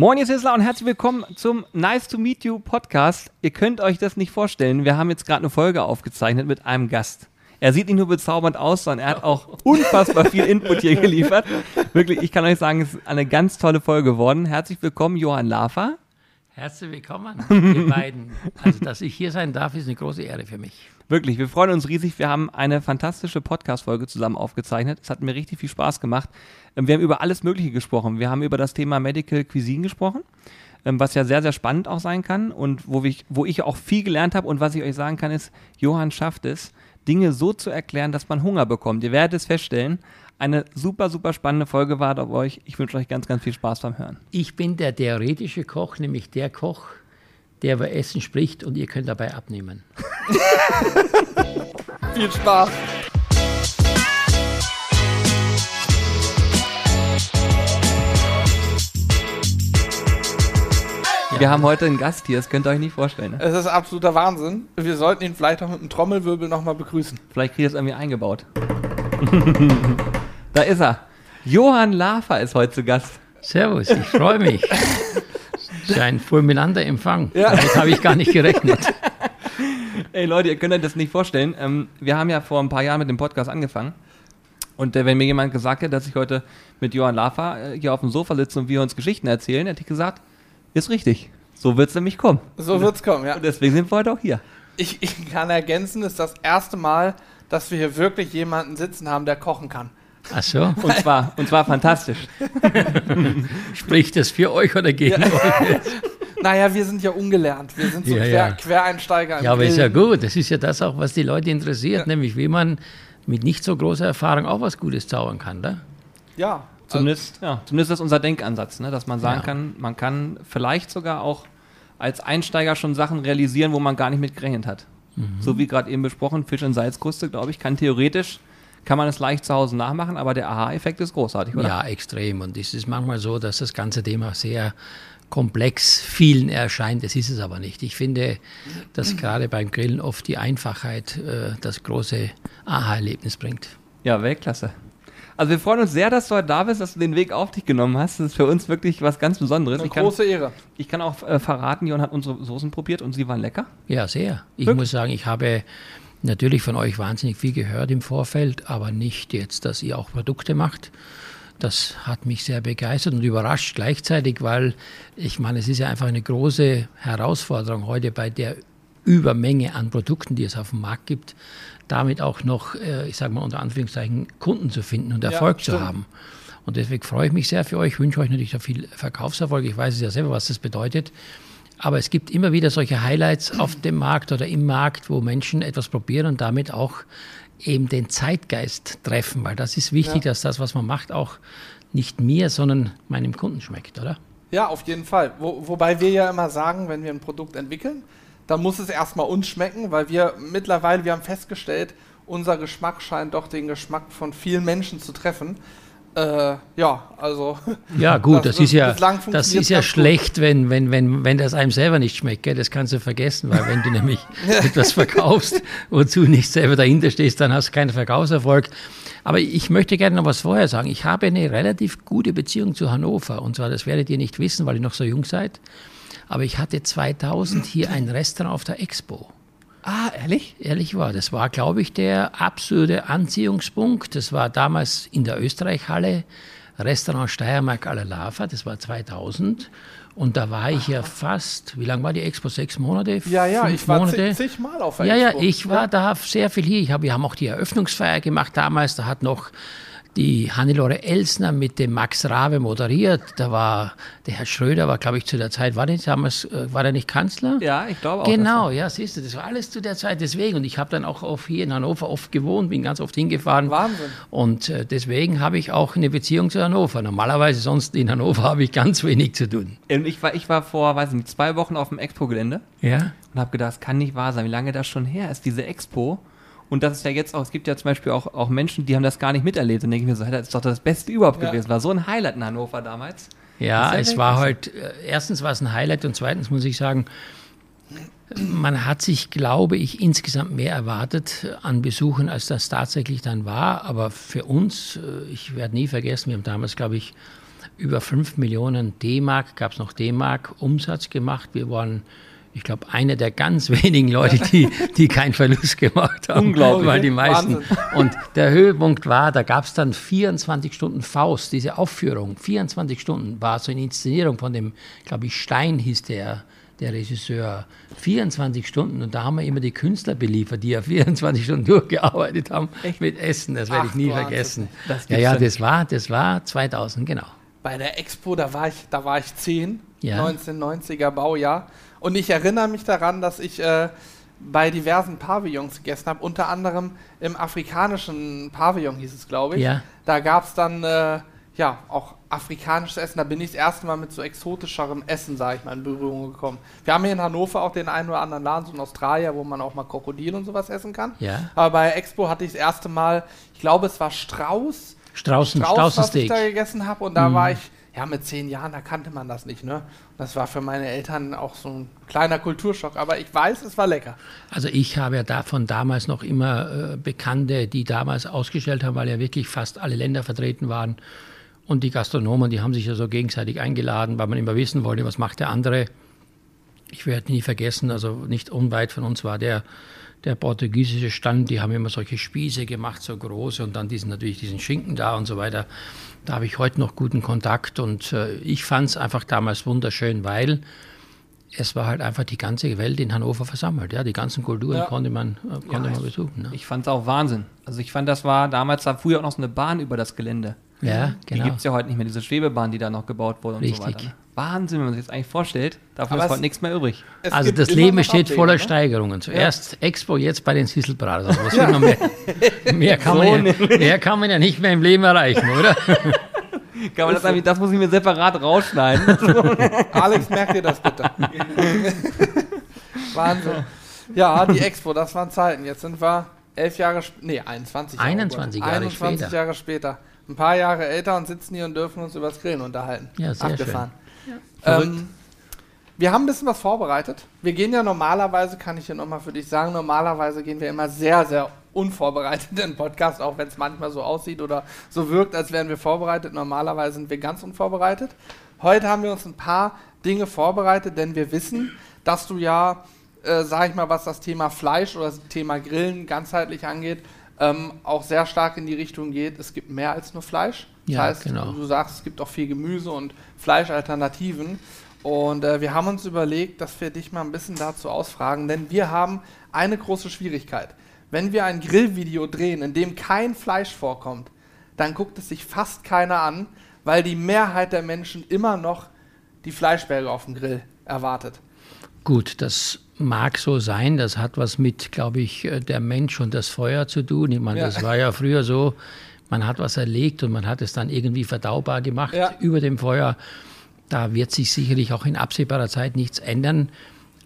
Moin, ihr Sizzler und herzlich willkommen zum Nice to Meet You Podcast. Ihr könnt euch das nicht vorstellen. Wir haben jetzt gerade eine Folge aufgezeichnet mit einem Gast. Er sieht nicht nur bezaubernd aus, sondern er hat auch unfassbar viel Input hier geliefert. Wirklich, ich kann euch sagen, es ist eine ganz tolle Folge geworden. Herzlich willkommen, Johann Lafer. Herzlich willkommen, ihr beiden. Also, dass ich hier sein darf, ist eine große Ehre für mich. Wirklich, wir freuen uns riesig. Wir haben eine fantastische Podcast-Folge zusammen aufgezeichnet. Es hat mir richtig viel Spaß gemacht. Ähm, wir haben über alles Mögliche gesprochen. Wir haben über das Thema Medical Cuisine gesprochen, ähm, was ja sehr, sehr spannend auch sein kann und wo ich, wo ich auch viel gelernt habe. Und was ich euch sagen kann, ist, Johann schafft es, Dinge so zu erklären, dass man Hunger bekommt. Ihr werdet es feststellen. Eine super, super spannende Folge war auf euch. Ich wünsche euch ganz, ganz viel Spaß beim Hören. Ich bin der theoretische Koch, nämlich der Koch, der über Essen spricht und ihr könnt dabei abnehmen. Viel Spaß. Wir haben heute einen Gast hier, das könnt ihr euch nicht vorstellen. Ne? Es ist absoluter Wahnsinn. Wir sollten ihn vielleicht auch mit einem Trommelwirbel nochmal begrüßen. Vielleicht kriegt ihr es irgendwie eingebaut. da ist er. Johann Lafer ist heute zu Gast. Servus, ich freue mich. Das ist ein fulminanter Empfang. Ja. Damit habe ich gar nicht gerechnet. Ey Leute, ihr könnt euch das nicht vorstellen. Ähm, wir haben ja vor ein paar Jahren mit dem Podcast angefangen. Und äh, wenn mir jemand gesagt hätte, dass ich heute mit Johann Lafer äh, hier auf dem Sofa sitze und wir uns Geschichten erzählen, hätte ich gesagt, ist richtig. So wird es nämlich kommen. So wird es kommen, ja. Und deswegen sind wir heute auch hier. Ich, ich kann ergänzen, es ist das erste Mal, dass wir hier wirklich jemanden sitzen haben, der kochen kann. Ach so. Und zwar, und zwar fantastisch. Spricht das für euch oder gegen ja. euch? Naja, wir sind ja ungelernt. Wir sind so Ja, Quer, ja. Quereinsteiger. im Ja, aber ist ja gut. Das ist ja das auch, was die Leute interessiert, Ja. nämlich wie man mit nicht so großer Erfahrung auch was Gutes zaubern kann. Ne? Ja. Zumindest, ja, zumindest ist unser Denkansatz, ne? dass man sagen Ja. kann, man kann vielleicht sogar auch als Einsteiger schon Sachen realisieren, wo man gar nicht mit gerechnet hat. So wie gerade eben besprochen, Fisch in Salzkruste, glaube ich, kann theoretisch, kann man es leicht zu Hause nachmachen, aber der Aha-Effekt ist großartig, oder? Ja, extrem. Und es ist manchmal so, dass das ganze Thema sehr komplex vielen erscheint. Das ist es aber nicht. Ich finde, dass gerade beim Grillen oft die Einfachheit äh, das große Aha-Erlebnis bringt. Ja, Weltklasse. Also wir freuen uns sehr, dass du heute da bist, dass du den Weg auf dich genommen hast. Das ist für uns wirklich was ganz Besonderes. Eine Ich kann, große Ehre. ich kann auch äh, verraten, Jon hat unsere Soßen probiert und sie waren lecker. Ja, sehr. Ich Wirklich? muss sagen, ich habe natürlich von euch wahnsinnig viel gehört im Vorfeld, aber nicht jetzt, dass ihr auch Produkte macht. Das hat mich sehr begeistert und überrascht gleichzeitig, weil ich meine, es ist ja einfach eine große Herausforderung heute bei der Übermenge an Produkten, die es auf dem Markt gibt, damit auch noch, äh, ich sage mal unter Anführungszeichen, Kunden zu finden und Erfolg zu stimmt. haben. Und deswegen freue ich mich sehr für euch, wünsche euch natürlich viel Verkaufserfolg. Ich weiß es ja selber, was das bedeutet. Aber es gibt immer wieder solche Highlights auf dem Markt oder im Markt, wo Menschen etwas probieren und damit auch eben den Zeitgeist treffen, weil das ist wichtig, Ja. dass das, was man macht, auch nicht mir, sondern meinem Kunden schmeckt, oder? Ja, auf jeden Fall. Wo, wobei wir ja immer sagen, wenn wir ein Produkt entwickeln, dann muss es erstmal uns schmecken, weil wir mittlerweile, wir haben festgestellt, unser Geschmack scheint doch den Geschmack von vielen Menschen zu treffen. Äh, ja, also. Ja, gut, das, Das- ist ja, das ist ja schlecht, wenn, wenn, wenn, wenn das einem selber nicht schmeckt. Gell? Das kannst du vergessen, weil wenn du nämlich etwas verkaufst, wozu nicht selber dahinter stehst, dann hast du keinen Verkaufserfolg. Aber ich möchte gerne noch was vorher sagen. Ich habe eine relativ gute Beziehung zu Hannover. Und zwar, das werdet ihr nicht wissen, weil ihr noch so jung seid. Aber ich hatte 2000 hier ein Restaurant auf der Expo. Ah, ehrlich? Ehrlich war, das war, glaube ich, der absolute Anziehungspunkt. Das war damals in der Österreichhalle, Restaurant Steiermark à la Lava, das war 2000. Und da war ich ja fast, wie lange war die Expo? Sechs Monate? Ja, ja, Fünf ich war Monate? zig, zigmal auf der Ja, ja, Expo. ich war da sehr viel hier. Ich hab, wir haben auch die Eröffnungsfeier gemacht damals. Da hat noch die Hannelore Elsner mit dem Max Rabe moderiert. Da war der Herr Schröder, war glaube ich zu der Zeit, war der damals, äh, war der nicht Kanzler? Ja, ich glaube auch. Genau, ja, siehst du, das war alles zu der Zeit deswegen. Und ich habe dann auch auf hier in Hannover oft gewohnt, bin ganz oft hingefahren. Wahnsinn. Und äh, deswegen habe ich auch eine Beziehung zu Hannover. Normalerweise sonst in Hannover habe ich ganz wenig zu tun. Und ich war, ich war vor, weiß nicht, zwei Wochen auf dem Expo-Gelände Ja? und habe gedacht, das kann nicht wahr sein, wie lange das schon her ist, diese Expo. Und das ist ja jetzt auch, es gibt ja zum Beispiel auch, auch Menschen, die haben das gar nicht miterlebt. Und denke ich mir so, das ist doch das Beste überhaupt Ja. gewesen. War so ein Highlight in Hannover damals. Ja, es war halt, äh, erstens war es ein Highlight und zweitens muss ich sagen, man hat sich, glaube ich, insgesamt mehr erwartet an Besuchen, als das tatsächlich dann war. Aber für uns, äh, ich werde nie vergessen, wir haben damals, glaube ich, über 5 Millionen D-Mark, gab es noch D-Mark, Umsatz gemacht. Wir waren, ich glaube, einer der ganz wenigen Leute, die, die keinen Verlust gemacht haben. Unglaublich. Weil die meisten. Wahnsinn. Und der Höhepunkt war, da gab es dann 24 Stunden Faust, diese Aufführung. 24 Stunden war so eine Inszenierung von dem, glaube ich, Stein hieß der, der Regisseur. 24 Stunden. Und da haben wir immer die Künstler beliefert, die ja 24 Stunden durchgearbeitet haben mit Essen. Das werde ich nie Wahnsinn. vergessen. Ja, ja das war, das war 2000, genau. Bei der Expo, da war ich, da war ich 10, Ja. 1990er Baujahr. Und ich erinnere mich daran, dass ich äh, bei diversen Pavillons gegessen habe, unter anderem im afrikanischen Pavillon hieß es, glaube ich. Ja. Da gab es dann äh, ja auch afrikanisches Essen. Da bin ich das erste Mal mit so exotischerem Essen, sage ich mal, in Berührung gekommen. Wir haben hier in Hannover auch den einen oder anderen Laden, so in Australien, wo man auch mal Krokodil und sowas essen kann. Ja. Aber bei Expo hatte ich das erste Mal, ich glaube, es war Strauß. Straußen, Strauß, was ich Straußensteak. da gegessen habe. Und da war ich, ja, mit zehn Jahren, da kannte man das nicht, ne? Das war für meine Eltern auch so ein kleiner Kulturschock. Aber ich weiß, es war lecker. Also ich habe ja davon damals noch immer äh, Bekannte, die damals ausgestellt haben, weil ja wirklich fast alle Länder vertreten waren. Und die Gastronomen, die haben sich ja so gegenseitig eingeladen, weil man immer wissen wollte, was macht der andere. Ich werde nie vergessen, also nicht unweit von uns war der, der portugiesische Stand, die haben immer solche Spieße gemacht, so große und dann diesen natürlich diesen Schinken da und so weiter. Da habe ich heute noch guten Kontakt und äh, ich fand es einfach damals wunderschön, weil es war halt einfach die ganze Welt in Hannover versammelt. Ja, die ganzen Kulturen Ja. konnte man, äh, konnte man besuchen. Ne? Ich fand es auch Wahnsinn. Also ich fand, das war damals da früher auch noch so eine Bahn über das Gelände. Ja, Die genau. gibt es ja heute nicht mehr, diese Schwebebahn, die da noch gebaut wurde und so Richtig. weiter. ne? Wahnsinn, wenn man sich das eigentlich vorstellt. Dafür Aber ist heute nichts mehr übrig. Also das Leben steht voller ne? Steigerungen. Zuerst Expo, jetzt bei den Sisselbratern. Also was will man mehr, mehr, kann man ja, mehr kann man ja nicht mehr im Leben erreichen, oder? Kann man das, eigentlich, das muss ich mir separat rausschneiden. Alex, merkt ihr das bitte? Wahnsinn. Ja, die Expo, das waren Zeiten. Jetzt sind wir elf Jahre, nee, 21 Jahre. 21 Jahre 21 später. Jahre später. Ein paar Jahre älter und sitzen hier und dürfen uns über das Grillen unterhalten. Ja, sehr Abgefahren. Verrückt. Ähm, wir haben ein bisschen was vorbereitet. Wir gehen ja normalerweise, kann ich hier nochmal für dich sagen, normalerweise gehen wir immer sehr, sehr unvorbereitet in den Podcast, auch wenn es manchmal so aussieht oder so wirkt, als wären wir vorbereitet. Normalerweise sind wir ganz unvorbereitet. Heute haben wir uns ein paar Dinge vorbereitet, denn wir wissen, dass du ja, äh, sag ich mal, was das Thema Fleisch oder das Thema Grillen ganzheitlich angeht, ähm, auch sehr stark in die Richtung geht, es gibt mehr als nur Fleisch. Das Ja, heißt, genau. du sagst, es gibt auch viel Gemüse und Fleischalternativen. Und äh, wir haben uns überlegt, dass wir dich mal ein bisschen dazu ausfragen, denn wir haben eine große Schwierigkeit. Wenn wir ein Grillvideo drehen, in dem kein Fleisch vorkommt, dann guckt es sich fast keiner an, weil die Mehrheit der Menschen immer noch die Fleischberge auf dem Grill erwartet. Gut, das mag so sein. Das hat was mit, glaube ich, äh, der Mensch und das Feuer zu tun. Ich meine, Ja. das war ja früher so, man hat was erlegt und man hat es dann irgendwie verdaubar gemacht Ja. über dem Feuer. Da wird sich sicherlich auch in absehbarer Zeit nichts ändern.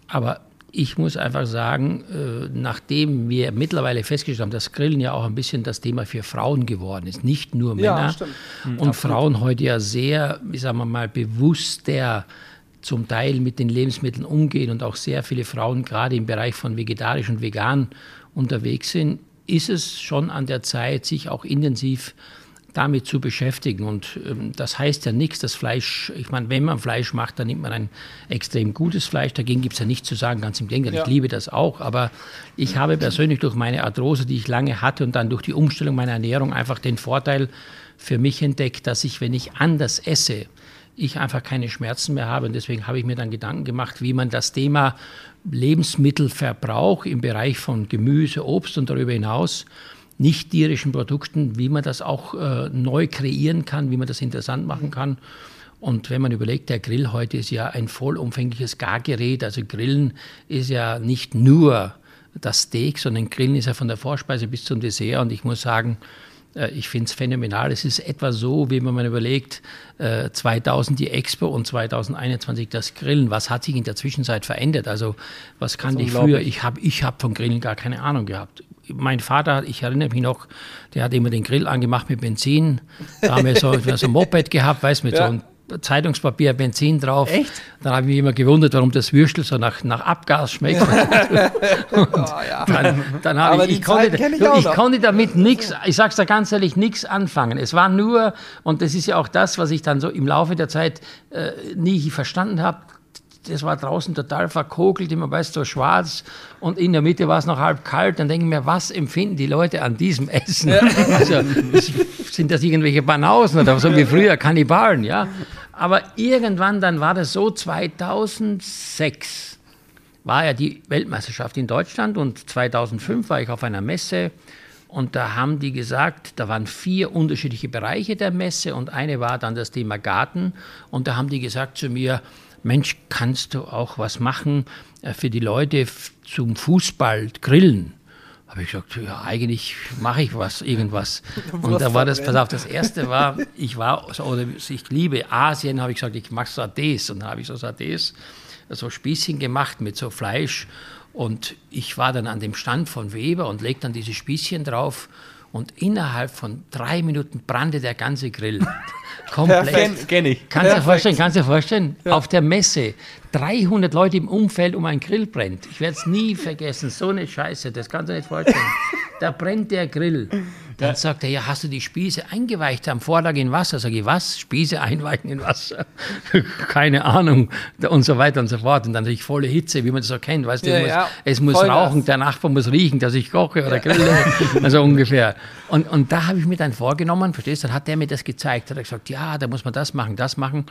Aber ich muss einfach sagen, äh, nachdem wir mittlerweile festgestellt haben, dass Grillen ja auch ein bisschen das Thema für Frauen geworden ist, nicht nur Ja, Männer. stimmt. und Frauen heute ja sehr, wie sagen wir mal, bewusster zum Teil mit den Lebensmitteln umgehen und auch sehr viele Frauen gerade im Bereich von vegetarisch und vegan unterwegs sind, ist es schon an der Zeit, sich auch intensiv damit zu beschäftigen. Und ähm, das heißt ja nichts, das Fleisch, ich meine, wenn man Fleisch macht, dann nimmt man ein extrem gutes Fleisch. Dagegen gibt es ja nichts zu sagen, ganz im Gegenteil. Ja. Ich liebe das auch. Aber ich habe persönlich durch meine Arthrose, die ich lange hatte und dann durch die Umstellung meiner Ernährung einfach den Vorteil für mich entdeckt, dass ich, wenn ich anders esse, ich einfach keine Schmerzen mehr habe. Und deswegen habe ich mir dann Gedanken gemacht, wie man das Thema Lebensmittelverbrauch im Bereich von Gemüse, Obst und darüber hinaus nicht tierischen Produkten, wie man das auch äh, neu kreieren kann, wie man das interessant machen kann. Und wenn man überlegt, der Grill heute ist ja ein vollumfängliches Gargerät. Also Grillen ist ja nicht nur das Steak, sondern Grillen ist ja von der Vorspeise bis zum Dessert. Und ich muss sagen, ich finde es phänomenal. Es ist etwa so, wie man überlegt, äh, 2000 die Expo und 2021 das Grillen. Was hat sich in der Zwischenzeit verändert? Also was kannte ich früher? Ich habe ich hab von Grillen gar keine Ahnung gehabt. Mein Vater, ich erinnere mich noch, der hat immer den Grill angemacht mit Benzin. Da haben wir so, wir so ein Moped gehabt, weißt du, mit Ja. so einem Zeitungspapier, Benzin drauf. Echt? Dann habe ich mich immer gewundert, warum das Würstel so nach, nach Abgas schmeckt. Oh, ja. dann, dann Aber habe ich, ich, konnte, ich du, ich konnte damit nichts, ich sag's dir ganz ehrlich, nichts anfangen. Es war nur, und das ist ja auch das, was ich dann so im Laufe der Zeit äh, nie verstanden habe, das war draußen total verkokelt, immer weißt so schwarz und in der Mitte war es noch halb kalt. Dann denke ich mir, was empfinden die Leute an diesem Essen? Also, das, sind das irgendwelche Banausen oder so wie früher Kannibalen, ja? Aber irgendwann, dann war das so 2006 war ja die Weltmeisterschaft in Deutschland und 2005 war ich auf einer Messe und da haben die gesagt, da waren vier unterschiedliche Bereiche der Messe und eine war dann das Thema Garten und da haben die gesagt zu mir, Mensch, kannst du auch was machen äh, für die Leute zum Fußball grillen? Habe ich gesagt, ja, eigentlich mache ich was, irgendwas. Und da war das, pass auf, das erste war, ich war, oder ich liebe Asien, habe ich gesagt, ich mache Satés. Und dann habe ich so Satés, so Spießchen gemacht mit so Fleisch. Und ich war dann an dem Stand von Weber und legte dann diese Spießchen drauf. Und innerhalb von drei Minuten brannte der ganze Grill. Komplett. Kenn, ich. Kannst du dir vorstellen, kannst du dir vorstellen, auf der Messe 300 Leute im Umfeld um einen Grill brennt. Ich werde es nie vergessen, so eine Scheiße, das kannst du dir nicht vorstellen. Da brennt der Grill. Dann sagt er, ja, hast du die Spieße eingeweicht am Vortag in Wasser? Sag ich, was? Spieße einweichen in Wasser? Keine Ahnung. Und so weiter und so fort. Und dann natürlich volle Hitze, wie man das so kennt. Weißt du, Ja, es muss, ja. es muss Vollgas. rauchen, der Nachbar muss riechen, dass ich koche oder grille. Also ungefähr. Und, und da habe ich mir dann vorgenommen, verstehst du, dann hat der mir das gezeigt, hat er gesagt, ja, da muss man das machen, das machen.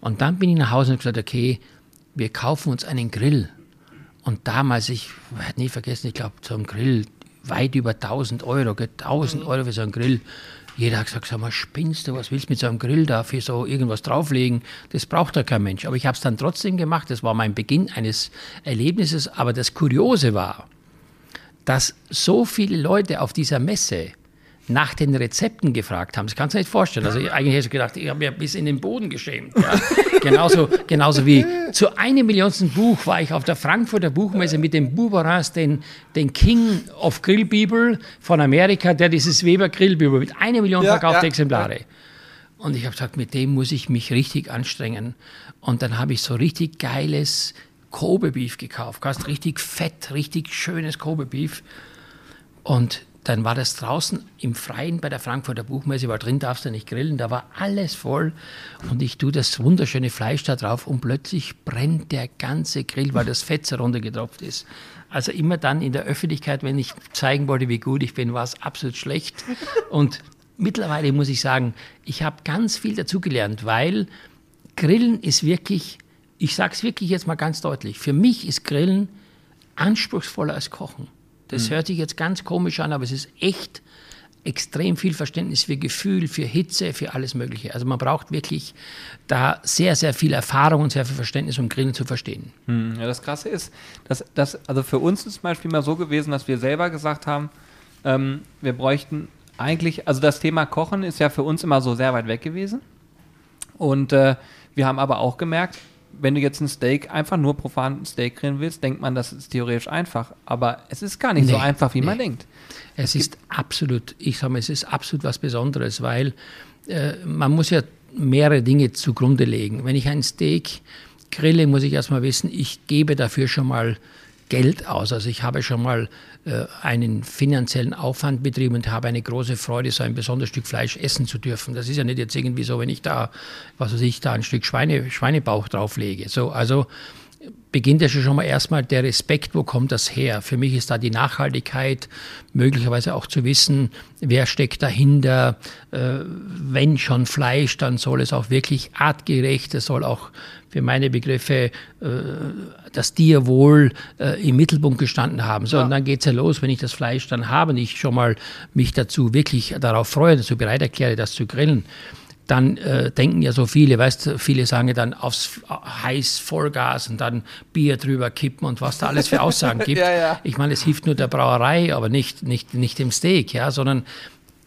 Und dann bin ich nach Hause und gesagt, okay, wir kaufen uns einen Grill. Und damals, ich werde nie vergessen, ich glaube, ein Grill weit über 1000 Euro, gell, 1000 Euro für so einen Grill. Jeder hat gesagt, sag mal, spinnst du, was willst du mit so einem Grill da für so irgendwas drauflegen? Das braucht ja kein Mensch. Aber ich habe es dann trotzdem gemacht. Das war mein Beginn eines Erlebnisses. Aber das Kuriose war, dass so viele Leute auf dieser Messe nach den Rezepten gefragt haben. Das kannst du dir nicht vorstellen. Also eigentlich hätte ich gedacht, ich habe mir bis in den Boden geschämt. Ja. genauso, genauso wie zu einem Millionsten Buch war ich auf der Frankfurter Buchmesse mit dem Buberans, den, den King of Grillbibel von Amerika, der dieses Weber Grillbibel mit einer Million Ja, verkaufte ja, Exemplare. Und ich habe gesagt, mit dem muss ich mich richtig anstrengen. Und dann habe ich so richtig geiles Kobe-Beef gekauft. Ganz richtig fett, richtig schönes Kobe-Beef. Und dann war das draußen im Freien bei der Frankfurter Buchmesse, weil drin darfst du nicht grillen, da war alles voll und ich tue das wunderschöne Fleisch da drauf und plötzlich brennt der ganze Grill, weil das Fett so runtergetropft ist. Also immer dann in der Öffentlichkeit, wenn ich zeigen wollte, wie gut ich bin, war es absolut schlecht. Und mittlerweile muss ich sagen, ich habe ganz viel dazugelernt, weil Grillen ist wirklich, ich sage es wirklich jetzt mal ganz deutlich, für mich ist Grillen anspruchsvoller als Kochen. Das hört sich jetzt ganz komisch an, aber es ist echt extrem viel Verständnis für Gefühl, für Hitze, für alles Mögliche. Also man braucht wirklich da sehr, sehr viel Erfahrung und sehr viel Verständnis, um Grillen zu verstehen. Hm, Ja, das Krasse ist, dass, dass, also für uns ist zum Beispiel mal so gewesen, dass wir selber gesagt haben, ähm, wir bräuchten eigentlich, also das Thema Kochen ist ja für uns immer so sehr weit weg gewesen. Und äh, wir haben aber auch gemerkt, wenn du jetzt ein Steak, einfach nur profan ein Steak grillen willst, denkt man, das ist theoretisch einfach. Aber es ist gar nicht so Nee, einfach, wie man nee. denkt. Es ist absolut, ich sage mal, es ist absolut was Besonderes, weil äh, man muss ja mehrere Dinge zugrunde legen. Wenn ich ein Steak grille, muss ich erstmal wissen, ich gebe dafür schon mal Geld aus. Also ich habe schon mal einen finanziellen Aufwand betrieben und habe eine große Freude, so ein besonderes Stück Fleisch essen zu dürfen. Das ist ja nicht jetzt irgendwie so, wenn ich da, was weiß ich, da ein Stück Schweine, Schweinebauch drauflege. So, also beginnt ja schon mal erstmal der Respekt, wo kommt das her? Für mich ist da die Nachhaltigkeit, möglicherweise auch zu wissen, wer steckt dahinter. Äh, wenn schon Fleisch, dann soll es auch wirklich artgerecht, es soll auch für meine Begriffe äh, das Tierwohl äh, im Mittelpunkt gestanden haben. So, Ja. und dann geht's ja los, wenn ich das Fleisch dann habe und ich schon mal mich dazu wirklich darauf freue, dazu bereit erkläre, das zu grillen, dann äh, denken ja so viele, weißt du, viele sagen ja dann aufs heiß Vollgas und dann Bier drüber kippen und was da alles für Aussagen gibt. Ja, ja. Ich meine, es hilft nur der Brauerei, aber nicht, nicht, nicht dem Steak, ja, sondern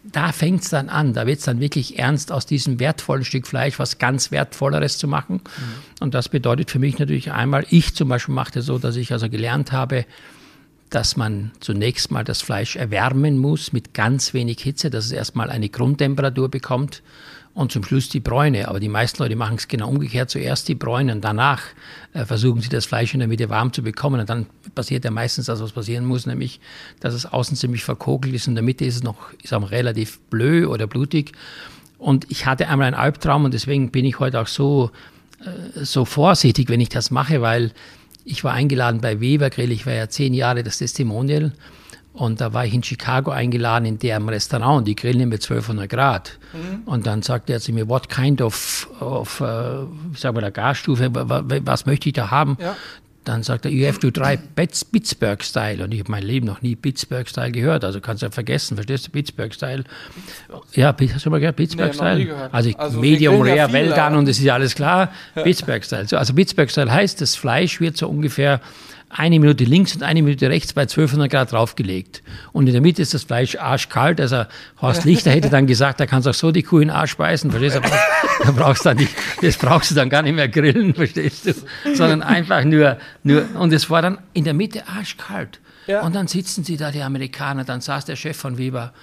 da fängt es dann an, da wird es dann wirklich ernst, aus diesem wertvollen Stück Fleisch was ganz Wertvolleres zu machen. Und das bedeutet für mich natürlich einmal, ich zum Beispiel machte so, dass ich also gelernt habe, dass man zunächst mal das Fleisch erwärmen muss mit ganz wenig Hitze, dass es erstmal eine Grundtemperatur bekommt. Und zum Schluss die Bräune. Aber die meisten Leute machen es genau umgekehrt. Zuerst die Bräune und danach äh, versuchen sie das Fleisch in der Mitte warm zu bekommen. Und dann passiert ja meistens das, was passieren muss, nämlich, dass es außen ziemlich verkokelt ist und in der Mitte ist es noch ist auch relativ blö oder blutig. Und ich hatte einmal einen Albtraum und deswegen bin ich heute auch so, äh, so vorsichtig, wenn ich das mache, weil ich war eingeladen bei Weber Grill. Ich war ja zehn Jahre das Testimonial. Und da war ich in Chicago eingeladen in deren Restaurant und die grillen mit 1200 Grad. Mhm. Und dann sagte er zu mir, what kind of, of uh, wie sagen wir da, Gasstufe, was möchte ich da haben? Ja. Dann sagt er, you have to try Pittsburgh-Style. Und ich habe mein Leben noch nie Pittsburgh-Style gehört. Also kannst du ja vergessen, verstehst du Pittsburgh-Style? Ja, hast du mal gehört, Pittsburgh-Style? Nee, also, also Medium Rare, ja well done und das ist ja alles klar. Pittsburgh-Style. Also Pittsburgh-Style heißt, das Fleisch wird so ungefähr eine Minute links und eine Minute rechts bei 1200 Grad draufgelegt. Und in der Mitte ist das Fleisch arschkalt. Also Horst Lichter hätte dann gesagt, da kannst du auch so die Kuh in den Arsch speisen, verstehst du? Da brauchst du dann nicht, das brauchst du dann gar nicht mehr grillen, verstehst du? Sondern einfach nur, nur, und es war dann in der Mitte arschkalt. Ja. Und dann sitzen sie da, die Amerikaner, dann saß der Chef von Weber,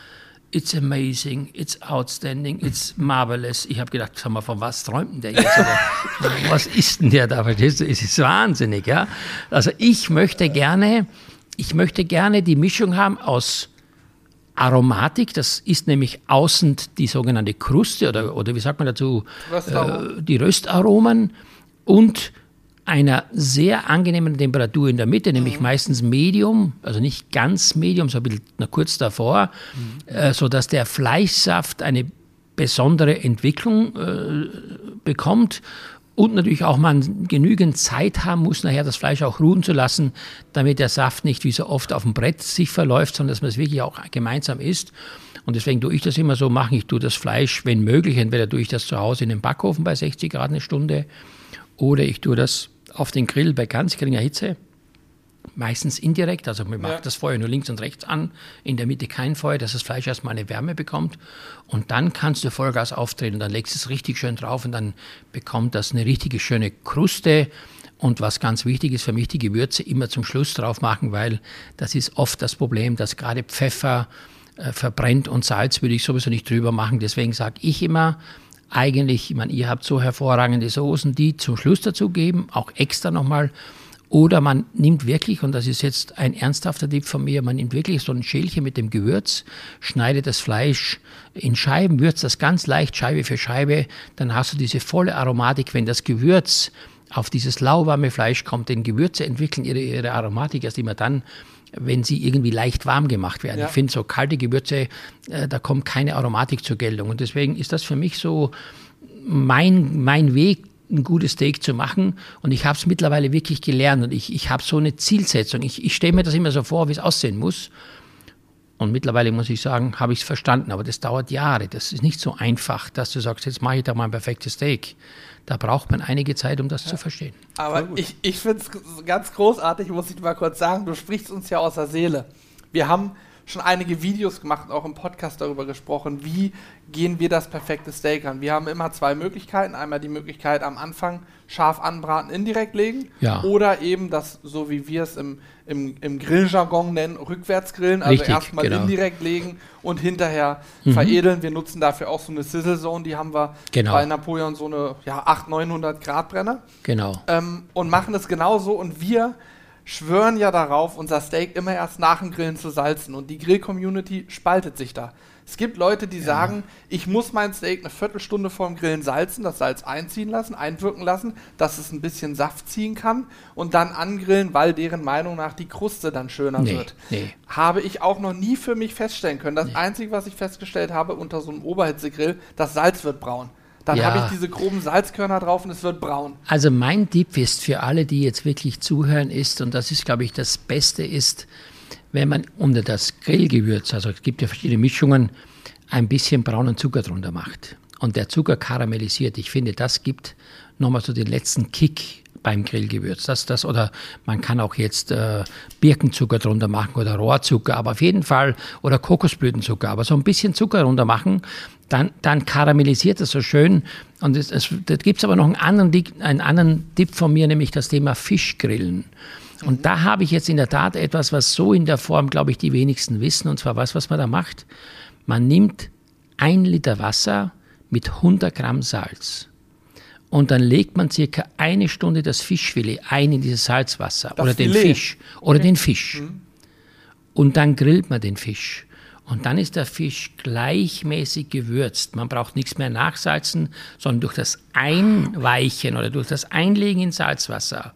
It's amazing, it's outstanding, it's marvelous. Ich habe gedacht, sag mal, von was träumt denn der jetzt? Oder, was ist denn der da? Es ist wahnsinnig, ja. Also ich möchte gerne, ich möchte gerne die Mischung haben aus Aromatik, das ist nämlich außen die sogenannte Kruste oder, oder wie sagt man dazu, äh, die Röstaromen und einer sehr angenehmen Temperatur in der Mitte, nämlich mhm. meistens Medium, also nicht ganz Medium, so ein bisschen kurz davor, mhm. äh, sodass der Fleischsaft eine besondere Entwicklung äh, bekommt und natürlich auch man genügend Zeit haben muss, nachher das Fleisch auch ruhen zu lassen, damit der Saft nicht wie so oft auf dem Brett sich verläuft, sondern dass man es wirklich auch gemeinsam isst. Und deswegen tue ich das immer so machen. Ich tue das Fleisch, wenn möglich, entweder tue ich das zu Hause in den Backofen bei 60 Grad eine Stunde oder ich tue das auf den Grill bei ganz geringer Hitze, meistens indirekt, also man macht ja. das Feuer nur links und rechts an, in der Mitte kein Feuer, dass das Fleisch erstmal eine Wärme bekommt und dann kannst du Vollgas auftreten und dann legst du es richtig schön drauf und dann bekommt das eine richtige schöne Kruste und was ganz wichtig ist für mich, die Gewürze immer zum Schluss drauf machen, weil das ist oft das Problem, dass gerade Pfeffer äh, verbrennt und Salz würde ich sowieso nicht drüber machen. Deswegen sage ich immer, eigentlich, ich meine, ihr habt so hervorragende Soßen, die zum Schluss dazu geben, auch extra nochmal. Oder man nimmt wirklich, und das ist jetzt ein ernsthafter Tipp von mir, man nimmt wirklich so ein Schälchen mit dem Gewürz, schneidet das Fleisch in Scheiben, würzt das ganz leicht Scheibe für Scheibe, dann hast du diese volle Aromatik, wenn das Gewürz auf dieses lauwarme Fleisch kommt, denn Gewürze entwickeln ihre, ihre Aromatik erst immer dann, wenn sie irgendwie leicht warm gemacht werden. Ja. Ich finde, so kalte Gewürze, äh, da kommt keine Aromatik zur Geltung. Und deswegen ist das für mich so mein, mein Weg, ein gutes Steak zu machen. Und ich habe es mittlerweile wirklich gelernt. Und ich, ich habe so eine Zielsetzung. Ich, ich stelle mir das immer so vor, wie es aussehen muss. Und mittlerweile muss ich sagen, habe ich es verstanden. Aber das dauert Jahre. Das ist nicht so einfach, dass du sagst, jetzt mache ich da mal ein perfektes Steak. Da braucht man einige Zeit, um das ja. zu verstehen. Aber ich, ich finde es ganz großartig, muss ich mal kurz sagen, du sprichst uns ja aus der Seele. Wir haben schon einige Videos gemacht und auch im Podcast darüber gesprochen, wie gehen wir das perfekte Steak an. Wir haben immer zwei Möglichkeiten. Einmal die Möglichkeit am Anfang scharf anbraten, indirekt legen. Ja. Oder eben das, so wie wir es im, im, im Grilljargon nennen, rückwärts grillen. Also erstmal genau. indirekt legen und hinterher mhm. veredeln. Wir nutzen dafür auch so eine Sizzle Zone. Die haben wir genau. bei Napoleon so eine ja, 800, 900 Grad Brenner. Genau. Ähm, und machen es genauso. Und wir schwören ja darauf, unser Steak immer erst nach dem Grillen zu salzen. Und die Grill-Community spaltet sich da. Es gibt Leute, die ja. sagen, ich muss mein Steak eine Viertelstunde vorm Grillen salzen, das Salz einziehen lassen, einwirken lassen, dass es ein bisschen Saft ziehen kann und dann angrillen, weil deren Meinung nach die Kruste dann schöner nee, wird. Nee. Habe ich auch noch nie für mich feststellen können. Das nee. Einzige, was ich festgestellt habe unter so einem Oberhitzegrill, das Salz wird braun. Dann ja. habe ich diese groben Salzkörner drauf und es wird braun. Also mein Tipp ist für alle, die jetzt wirklich zuhören, ist, und das ist, glaube ich, das Beste ist, wenn man unter das Grillgewürz, also es gibt ja verschiedene Mischungen, ein bisschen braunen Zucker drunter macht und der Zucker karamellisiert. Ich finde, das gibt nochmal so den letzten Kick beim Grillgewürz. Das, das, oder man kann auch jetzt äh, Birkenzucker drunter machen oder Rohrzucker, aber auf jeden Fall, oder Kokosblütenzucker, aber so ein bisschen Zucker drunter machen, dann, dann karamellisiert das so schön. Und es, es, da gibt es aber noch einen anderen, einen anderen Tipp von mir, nämlich das Thema Fischgrillen. Und da habe ich jetzt in der Tat etwas, was so in der Form, glaube ich, die wenigsten wissen. Und zwar was, was man da macht. Man nimmt ein Liter Wasser mit 100 Gramm Salz. Und dann legt man circa eine Stunde das Fischfilet ein in dieses Salzwasser Das oder den Filet? Fisch oder den Fisch. Und dann grillt man den Fisch. Und dann ist der Fisch gleichmäßig gewürzt. Man braucht nichts mehr nachsalzen, sondern durch das Einweichen oder durch das Einlegen in Salzwasser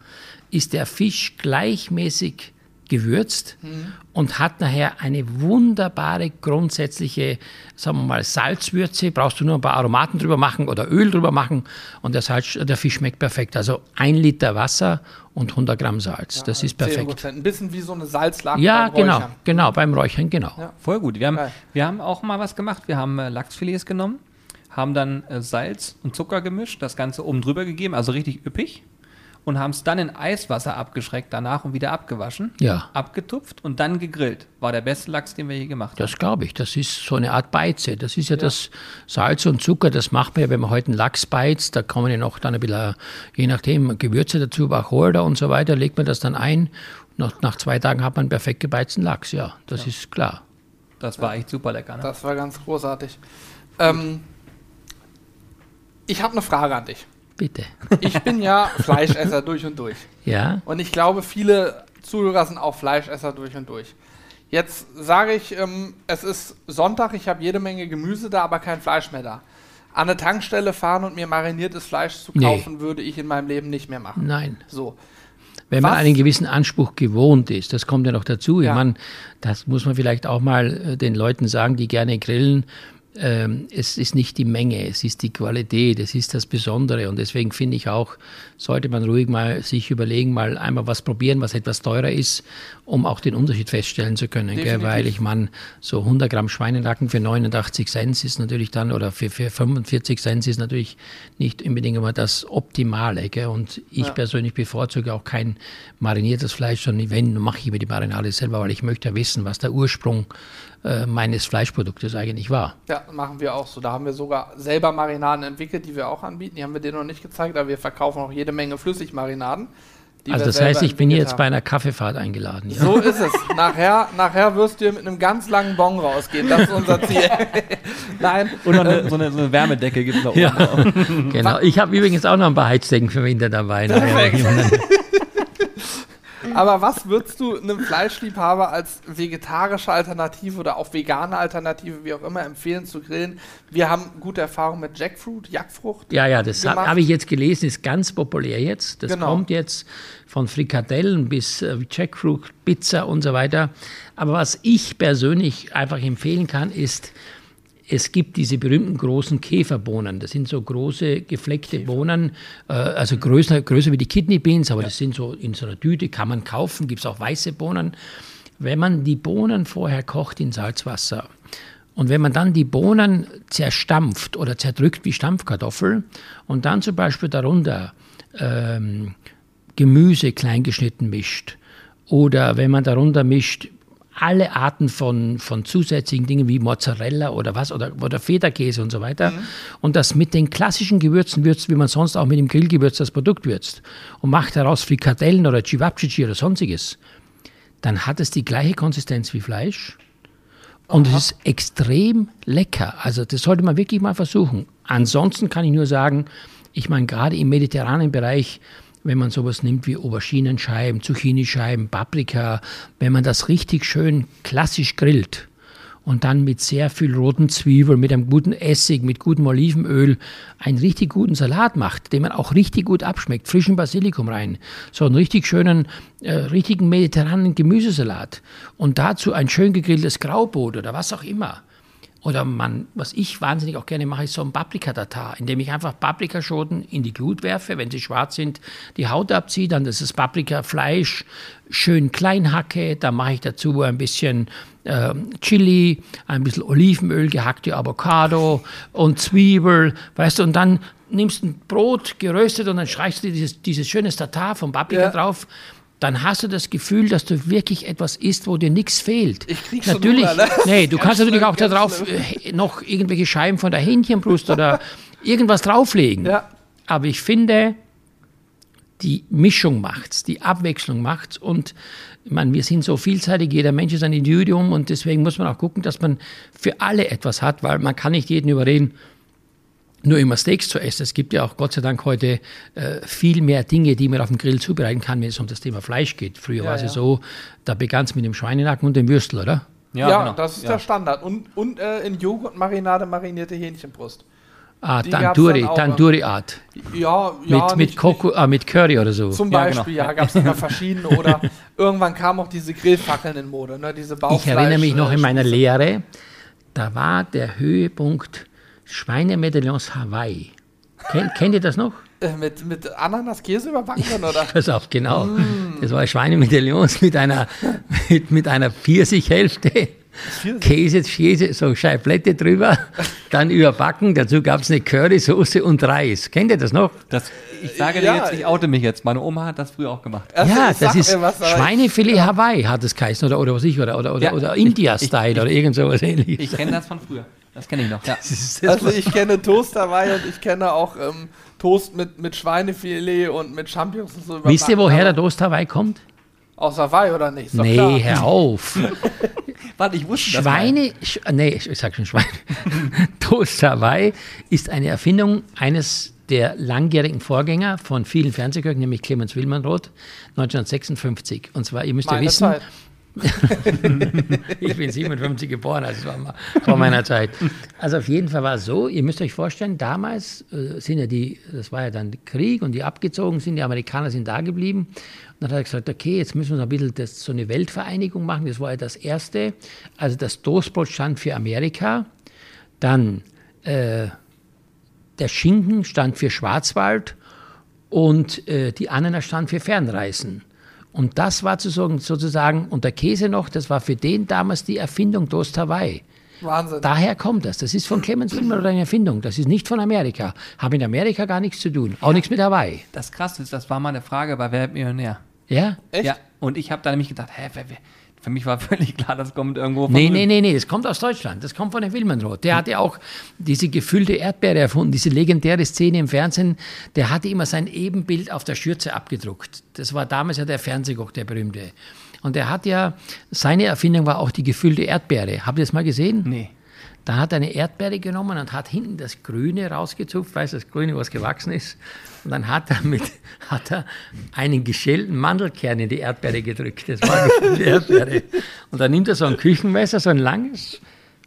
ist der Fisch gleichmäßig gewürzt und hat nachher eine wunderbare grundsätzliche, sagen wir mal, Salzwürze. Brauchst du nur ein paar Aromaten drüber machen oder Öl drüber machen und der, Salz, der Fisch schmeckt perfekt. Also ein Liter Wasser und 100 Gramm Salz. das ist 10 perfekt. Prozent. Ein bisschen wie so eine Salzlake Ja, beim genau, Räuchern. genau, beim Räuchern, genau. Ja. Voll gut. Wir haben, Geil. wir haben auch mal was gemacht. Wir haben äh, Lachsfilets genommen, haben dann äh, Salz und Zucker gemischt, das Ganze oben drüber gegeben, also richtig üppig. Und haben es dann in Eiswasser abgeschreckt danach und wieder abgewaschen, Ja. abgetupft und dann gegrillt. War der beste Lachs, den wir je gemacht haben. Das glaube ich. Das ist so eine Art Beize. Das ist ja, das Salz und Zucker, das macht man ja, wenn man heute einen Lachs beizt, da kommen ja noch dann ein bisschen, je nachdem, Gewürze dazu, Wacholder und so weiter, legt man das dann ein. Nach, nach zwei Tagen hat man einen perfekt gebeizten Lachs, ja, das ist klar. Das war echt super lecker. Ne? Das war ganz großartig. Ähm, ich habe eine Frage an dich. Bitte. Ich bin ja Fleischesser durch und durch. Ja, Und ich glaube, viele Zuhörer sind auch Fleischesser durch und durch. Jetzt sage ich, ähm, es ist Sonntag, ich habe jede Menge Gemüse da, aber kein Fleisch mehr da. An eine Tankstelle fahren und mir mariniertes Fleisch zu Nee. kaufen, würde ich in meinem Leben nicht mehr machen. nein. So. Wenn man Was- einen gewissen Anspruch gewohnt ist, das kommt ja noch dazu. Ja. Ich meine, das muss man vielleicht auch mal äh, den Leuten sagen, die gerne grillen. Ähm, es ist nicht die Menge, es ist die Qualität, es ist das Besondere. Und deswegen finde ich auch, sollte man ruhig mal sich überlegen, mal einmal was probieren, was etwas teurer ist, um auch den Unterschied feststellen zu können. Gell? Weil ich meine, so 100 Gramm Schweinenacken für 89 Cent ist natürlich dann, oder für, für 45 Cent ist natürlich nicht unbedingt immer das Optimale. Gell? Und ich Ja. persönlich bevorzuge auch kein mariniertes Fleisch, sondern wenn, mache ich mir die Marinade selber, weil ich möchte ja wissen, was der Ursprung äh, meines Fleischproduktes eigentlich war. Ja, machen wir auch so. Da haben wir sogar selber Marinaden entwickelt, die wir auch anbieten. Die haben wir dir noch nicht gezeigt, aber wir verkaufen auch jede Menge Flüssigmarinaden. die Also das heißt, ich bin hier jetzt bei haben. einer Kaffeefahrt eingeladen. Ja? So ist es. Nachher, nachher wirst du mit einem ganz langen Bon rausgehen. Das ist unser Ziel. Nein, Und noch eine, so, eine, so eine Wärmedecke gibt es noch Ja. oben. Genau. Ich habe übrigens auch noch ein paar Heizdecken für Winter dabei. Aber was würdest du einem Fleischliebhaber als vegetarische Alternative oder auch vegane Alternative, wie auch immer, empfehlen zu grillen? Wir haben gute Erfahrungen mit Jackfruit, Jackfrucht. Ja, ja, das habe hab ich jetzt gelesen, ist ganz populär jetzt. Das Genau. kommt jetzt von Frikadellen bis äh, Jackfruit, Pizza und so weiter. Aber was ich persönlich einfach empfehlen kann, ist, es gibt diese berühmten großen Käferbohnen. Das sind so große gefleckte Bohnen, äh, also größer, größer wie die Kidney Beans, aber das sind so in so einer Tüte, kann man kaufen, gibt es auch weiße Bohnen. Wenn man die Bohnen vorher kocht in Salzwasser und wenn man dann die Bohnen zerstampft oder zerdrückt wie Stampfkartoffel und dann zum Beispiel darunter ähm, Gemüse kleingeschnitten mischt oder wenn man darunter mischt alle Arten von, von zusätzlichen Dingen wie Mozzarella oder was oder, oder Federkäse und so weiter und das mit den klassischen Gewürzen würzt, wie man sonst auch mit dem Grillgewürz das Produkt würzt und macht daraus Frikadellen oder Cevapcici oder sonstiges, dann hat es die gleiche Konsistenz wie Fleisch und es ist extrem lecker. Also das sollte man wirklich mal versuchen. Ansonsten kann ich nur sagen, ich meine gerade im mediterranen Bereich, wenn man sowas nimmt wie Auberginenscheiben, Zucchinischeiben, Paprika, wenn man das richtig schön klassisch grillt und dann mit sehr viel roten Zwiebeln, mit einem guten Essig, mit gutem Olivenöl einen richtig guten Salat macht, den man auch richtig gut abschmeckt, frischen Basilikum rein, so einen richtig schönen, äh, richtigen mediterranen Gemüsesalat und dazu ein schön gegrilltes Graubrot oder was auch immer. Oder man, was ich wahnsinnig auch gerne mache, ist so ein Paprikatatar, indem ich einfach Paprikaschoten in die Glut werfe, wenn sie schwarz sind, die Haut abziehe, dann das ist Paprikafleisch schön klein hacke, dann mache ich dazu ein bisschen ähm, Chili, ein bisschen Olivenöl, gehackte Avocado und Zwiebel, weißt du, und dann nimmst du ein Brot geröstet und dann streichst du dieses, dieses schöne Tatar vom Paprika Ja. drauf. Dann hast du das Gefühl, dass du wirklich etwas isst, wo dir nichts fehlt. Ich krieg schon Natürlich, Hunger, ne? nee, du kannst natürlich auch da ganz drauf äh, noch irgendwelche Scheiben von der Hähnchenbrust oder irgendwas drauflegen. Ja. Aber ich finde, die Mischung macht's, die Abwechslung macht's und ich meine, wir sind so vielseitig, jeder Mensch ist ein Individuum und deswegen muss man auch gucken, dass man für alle etwas hat, weil man kann nicht jeden überreden, nur immer Steaks zu essen. Es gibt ja auch Gott sei Dank heute äh, viel mehr Dinge, die man auf dem Grill zubereiten kann, wenn es um das Thema Fleisch geht. Früher Ja, war es ja ja. so, da begann es mit dem Schweinenacken und dem Würstel, oder? Ja, genau. das ist Ja. der Standard. Und, und äh, in Joghurtmarinade marinierte Hähnchenbrust. Ah, Die Tandoori, Tandoori-Art. Ja, Mit, ja. mit, nicht- Koko, ah, mit Curry oder so. Zum Ja, Beispiel, genau. ja, gab es immer verschiedene. Oder irgendwann kamen auch diese Grillfackeln in Mode, ne? diese Bauchfleisch. Ich erinnere mich noch in meiner äh, Lehre, da war der Höhepunkt Schweinemedaillons Hawaii. Kennt, kennt ihr das noch? äh, mit, mit Ananas-Käse überbacken oder? Pass auf, genau. Mm. Das war Schweinemedaillons mit einer, mit, mit einer Pfirsichhälfte. Käse, Käse, so Scheiblette drüber, dann überbacken. Dazu gab es eine Currysoße und Reis. Kennt ihr das noch? Das, ich sage dir Ja. jetzt, ich oute mich jetzt. Meine Oma hat das früher auch gemacht. Also, ja, das ist Schweinefilet Hawaii, hat es geheißen, oder, oder was ich, oder, oder, oder, Ja, oder India-Style ich- oder irgend sowas ähnliches. Ich kenne das von früher. Das kenne ich noch. Ja. Das ist- Ich, das also ich kenne Toast Hawaii und ich kenne auch ähm, Toast mit, mit Schweinefilet und mit Champignons und so. Wisst ihr, woher der Toast Hawaii kommt? Aus Hawaii oder nicht? Ist Nee, klar. hör auf. Warte, ich wusste das. Schweine, sch, nee, ich, ich sag schon Schweine. Toast Hawaii ist eine Erfindung eines der langjährigen Vorgänger von vielen Fernsehköchen, nämlich Clemens Wilmenroth, 1956. Und zwar, ihr müsst ja Meine wissen, Zeit. ich bin 57 geboren, also war mal vor meiner Zeit. Also auf jeden Fall war es so, ihr müsst euch vorstellen, damals äh, sind ja die, das war ja dann Krieg und die abgezogen sind, die Amerikaner sind da geblieben. Und dann hat er gesagt, okay, jetzt müssen wir so ein bisschen das, so eine Weltvereinigung machen. Das war ja das Erste. Also das Toastbrot stand für Amerika, dann äh, der Schinken stand für Schwarzwald und äh, die Ananas stand für Fernreisen. Und das war sozusagen, sozusagen, und der Käse noch, das war für den damals die Erfindung Toast Hawaii. Wahnsinn. Daher kommt das. Das ist von Clemens Wilmer eine Erfindung. Das ist nicht von Amerika. Haben mit Amerika gar nichts zu tun. Auch nichts mit Hawaii. Das krasse ist, das war mal eine Frage bei Wer wird Millionär. Ja? Echt? Ja, und ich habe da nämlich gedacht, hä, wer, wer, für mich war völlig klar, das kommt irgendwo von Nee, drüben. nee, nee, nee, das kommt aus Deutschland. Das kommt von dem Wilmenroth. Der hatte auch diese gefüllte Erdbeere erfunden, diese legendäre Szene im Fernsehen. Der hatte immer sein Ebenbild auf der Schürze abgedruckt. Das war damals ja der Fernsehkoch, der berühmte. Und er hat ja, seine Erfindung war auch die gefüllte Erdbeere. Habt ihr das mal gesehen? Nee. Da hat er eine Erdbeere genommen und hat hinten das Grüne rausgezupft, weißt du, das Grüne, was gewachsen ist. Und dann hat er, mit, hat er einen geschälten Mandelkern in die Erdbeere gedrückt. Das war eine Erdbeere. Und dann nimmt er so ein Küchenmesser, so ein langes,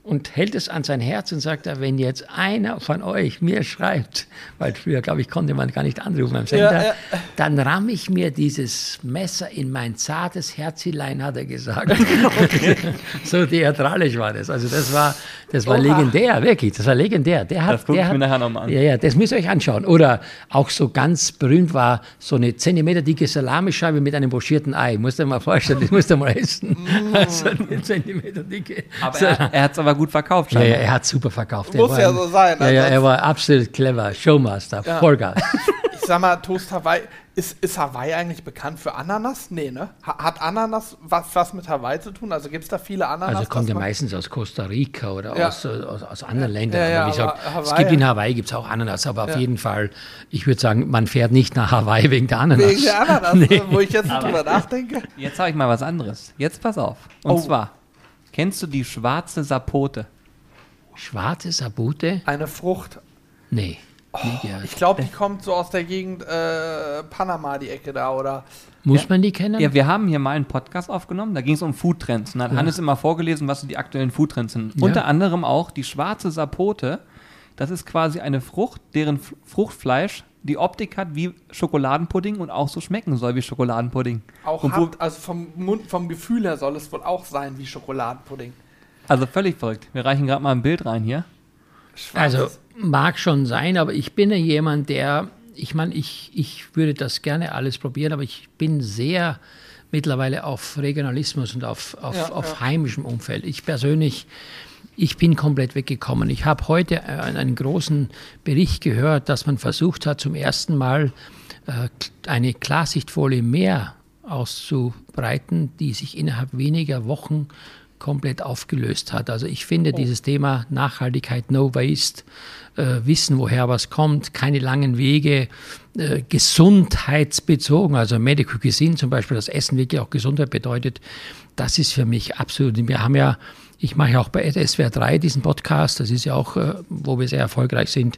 und hält es an sein Herz und sagt, er, wenn jetzt einer von euch mir schreibt, weil früher, glaube ich, konnte man gar nicht anrufen am Sender, Ja, ja. dann ramm ich mir dieses Messer in mein zartes Herzilein, hat er gesagt. so theatralisch war das. Also das war, das war Oha. legendär, wirklich. Das war legendär. Der hat, Das guck der ich mir nachher noch mal an. Ja, ja, das müsst ihr euch anschauen. Oder auch so ganz berühmt war so eine Zentimeter dicke Salamischeibe mit einem pochierten Ei. Musst du dir mal vorstellen, das musst du mal essen. Mm. Also eine Zentimeter dicke. Aber er, er hat es aber gut verkauft. ja, ja, er hat super verkauft. Muss er war ja so sein, Ja, ja, er ansonsten- war absolut clever. Showmaster, Vollgas. Ich sag mal, Toast Hawaii. Ist, ist Hawaii eigentlich bekannt für Ananas? Nee, ne? Ha- Hat Ananas was, was mit Hawaii zu tun? Also gibt es da viele Ananas? Also kommt ja meistens aus Costa Rica oder Ja. aus, aus, aus anderen Ländern. Ja, ja, aber wie aber gesagt, es gibt in Hawaii gibt's auch Ananas, aber auf Ja. jeden Fall, ich würde sagen, man fährt nicht nach Hawaii wegen der Ananas. Wegen der Ananas, Nee. wo ich jetzt drüber nachdenke. Jetzt habe ich mal was anderes. Jetzt pass auf. Und Oh. zwar, kennst du die schwarze Sapote? Schwarze Sabute? Eine Frucht. Nee. gehört. Ich glaube, die kommt so aus der Gegend äh, Panama, die Ecke da, oder? Muss Ja. man die kennen? Ja, wir haben hier mal einen Podcast aufgenommen, da ging es um Foodtrends. Und da hat Hannes immer vorgelesen, was so die aktuellen Foodtrends sind. Ja. Unter anderem auch die schwarze Sapote. Das ist quasi eine Frucht, deren Fruchtfleisch die Optik hat wie Schokoladenpudding und auch so schmecken soll wie Schokoladenpudding. Auch Und hat, also vom Mund, vom Gefühl her soll es wohl auch sein wie Schokoladenpudding. Also völlig verrückt. Wir reichen gerade mal ein Bild rein hier. Also Schwarzes- mag schon sein, aber ich bin ja jemand, der, ich meine, ich, ich würde das gerne alles probieren, aber ich bin sehr mittlerweile auf Regionalismus und auf, auf, Ja, auf ja. heimischem Umfeld. Ich persönlich, ich bin komplett weggekommen. Ich habe heute äh, einen großen Bericht gehört, dass man versucht hat, zum ersten Mal äh, eine Klarsichtfolie mehr auszubreiten, die sich innerhalb weniger Wochen komplett aufgelöst hat. Also ich finde dieses Thema Nachhaltigkeit, No Waste, äh, wissen, woher was kommt, keine langen Wege, äh, gesundheitsbezogen, also Medical Cuisine zum Beispiel, das Essen wirklich auch Gesundheit bedeutet, das ist für mich absolut. Wir haben ja Ich mache auch bei SWR 3 diesen Podcast, das ist ja auch, äh, wo wir sehr erfolgreich sind.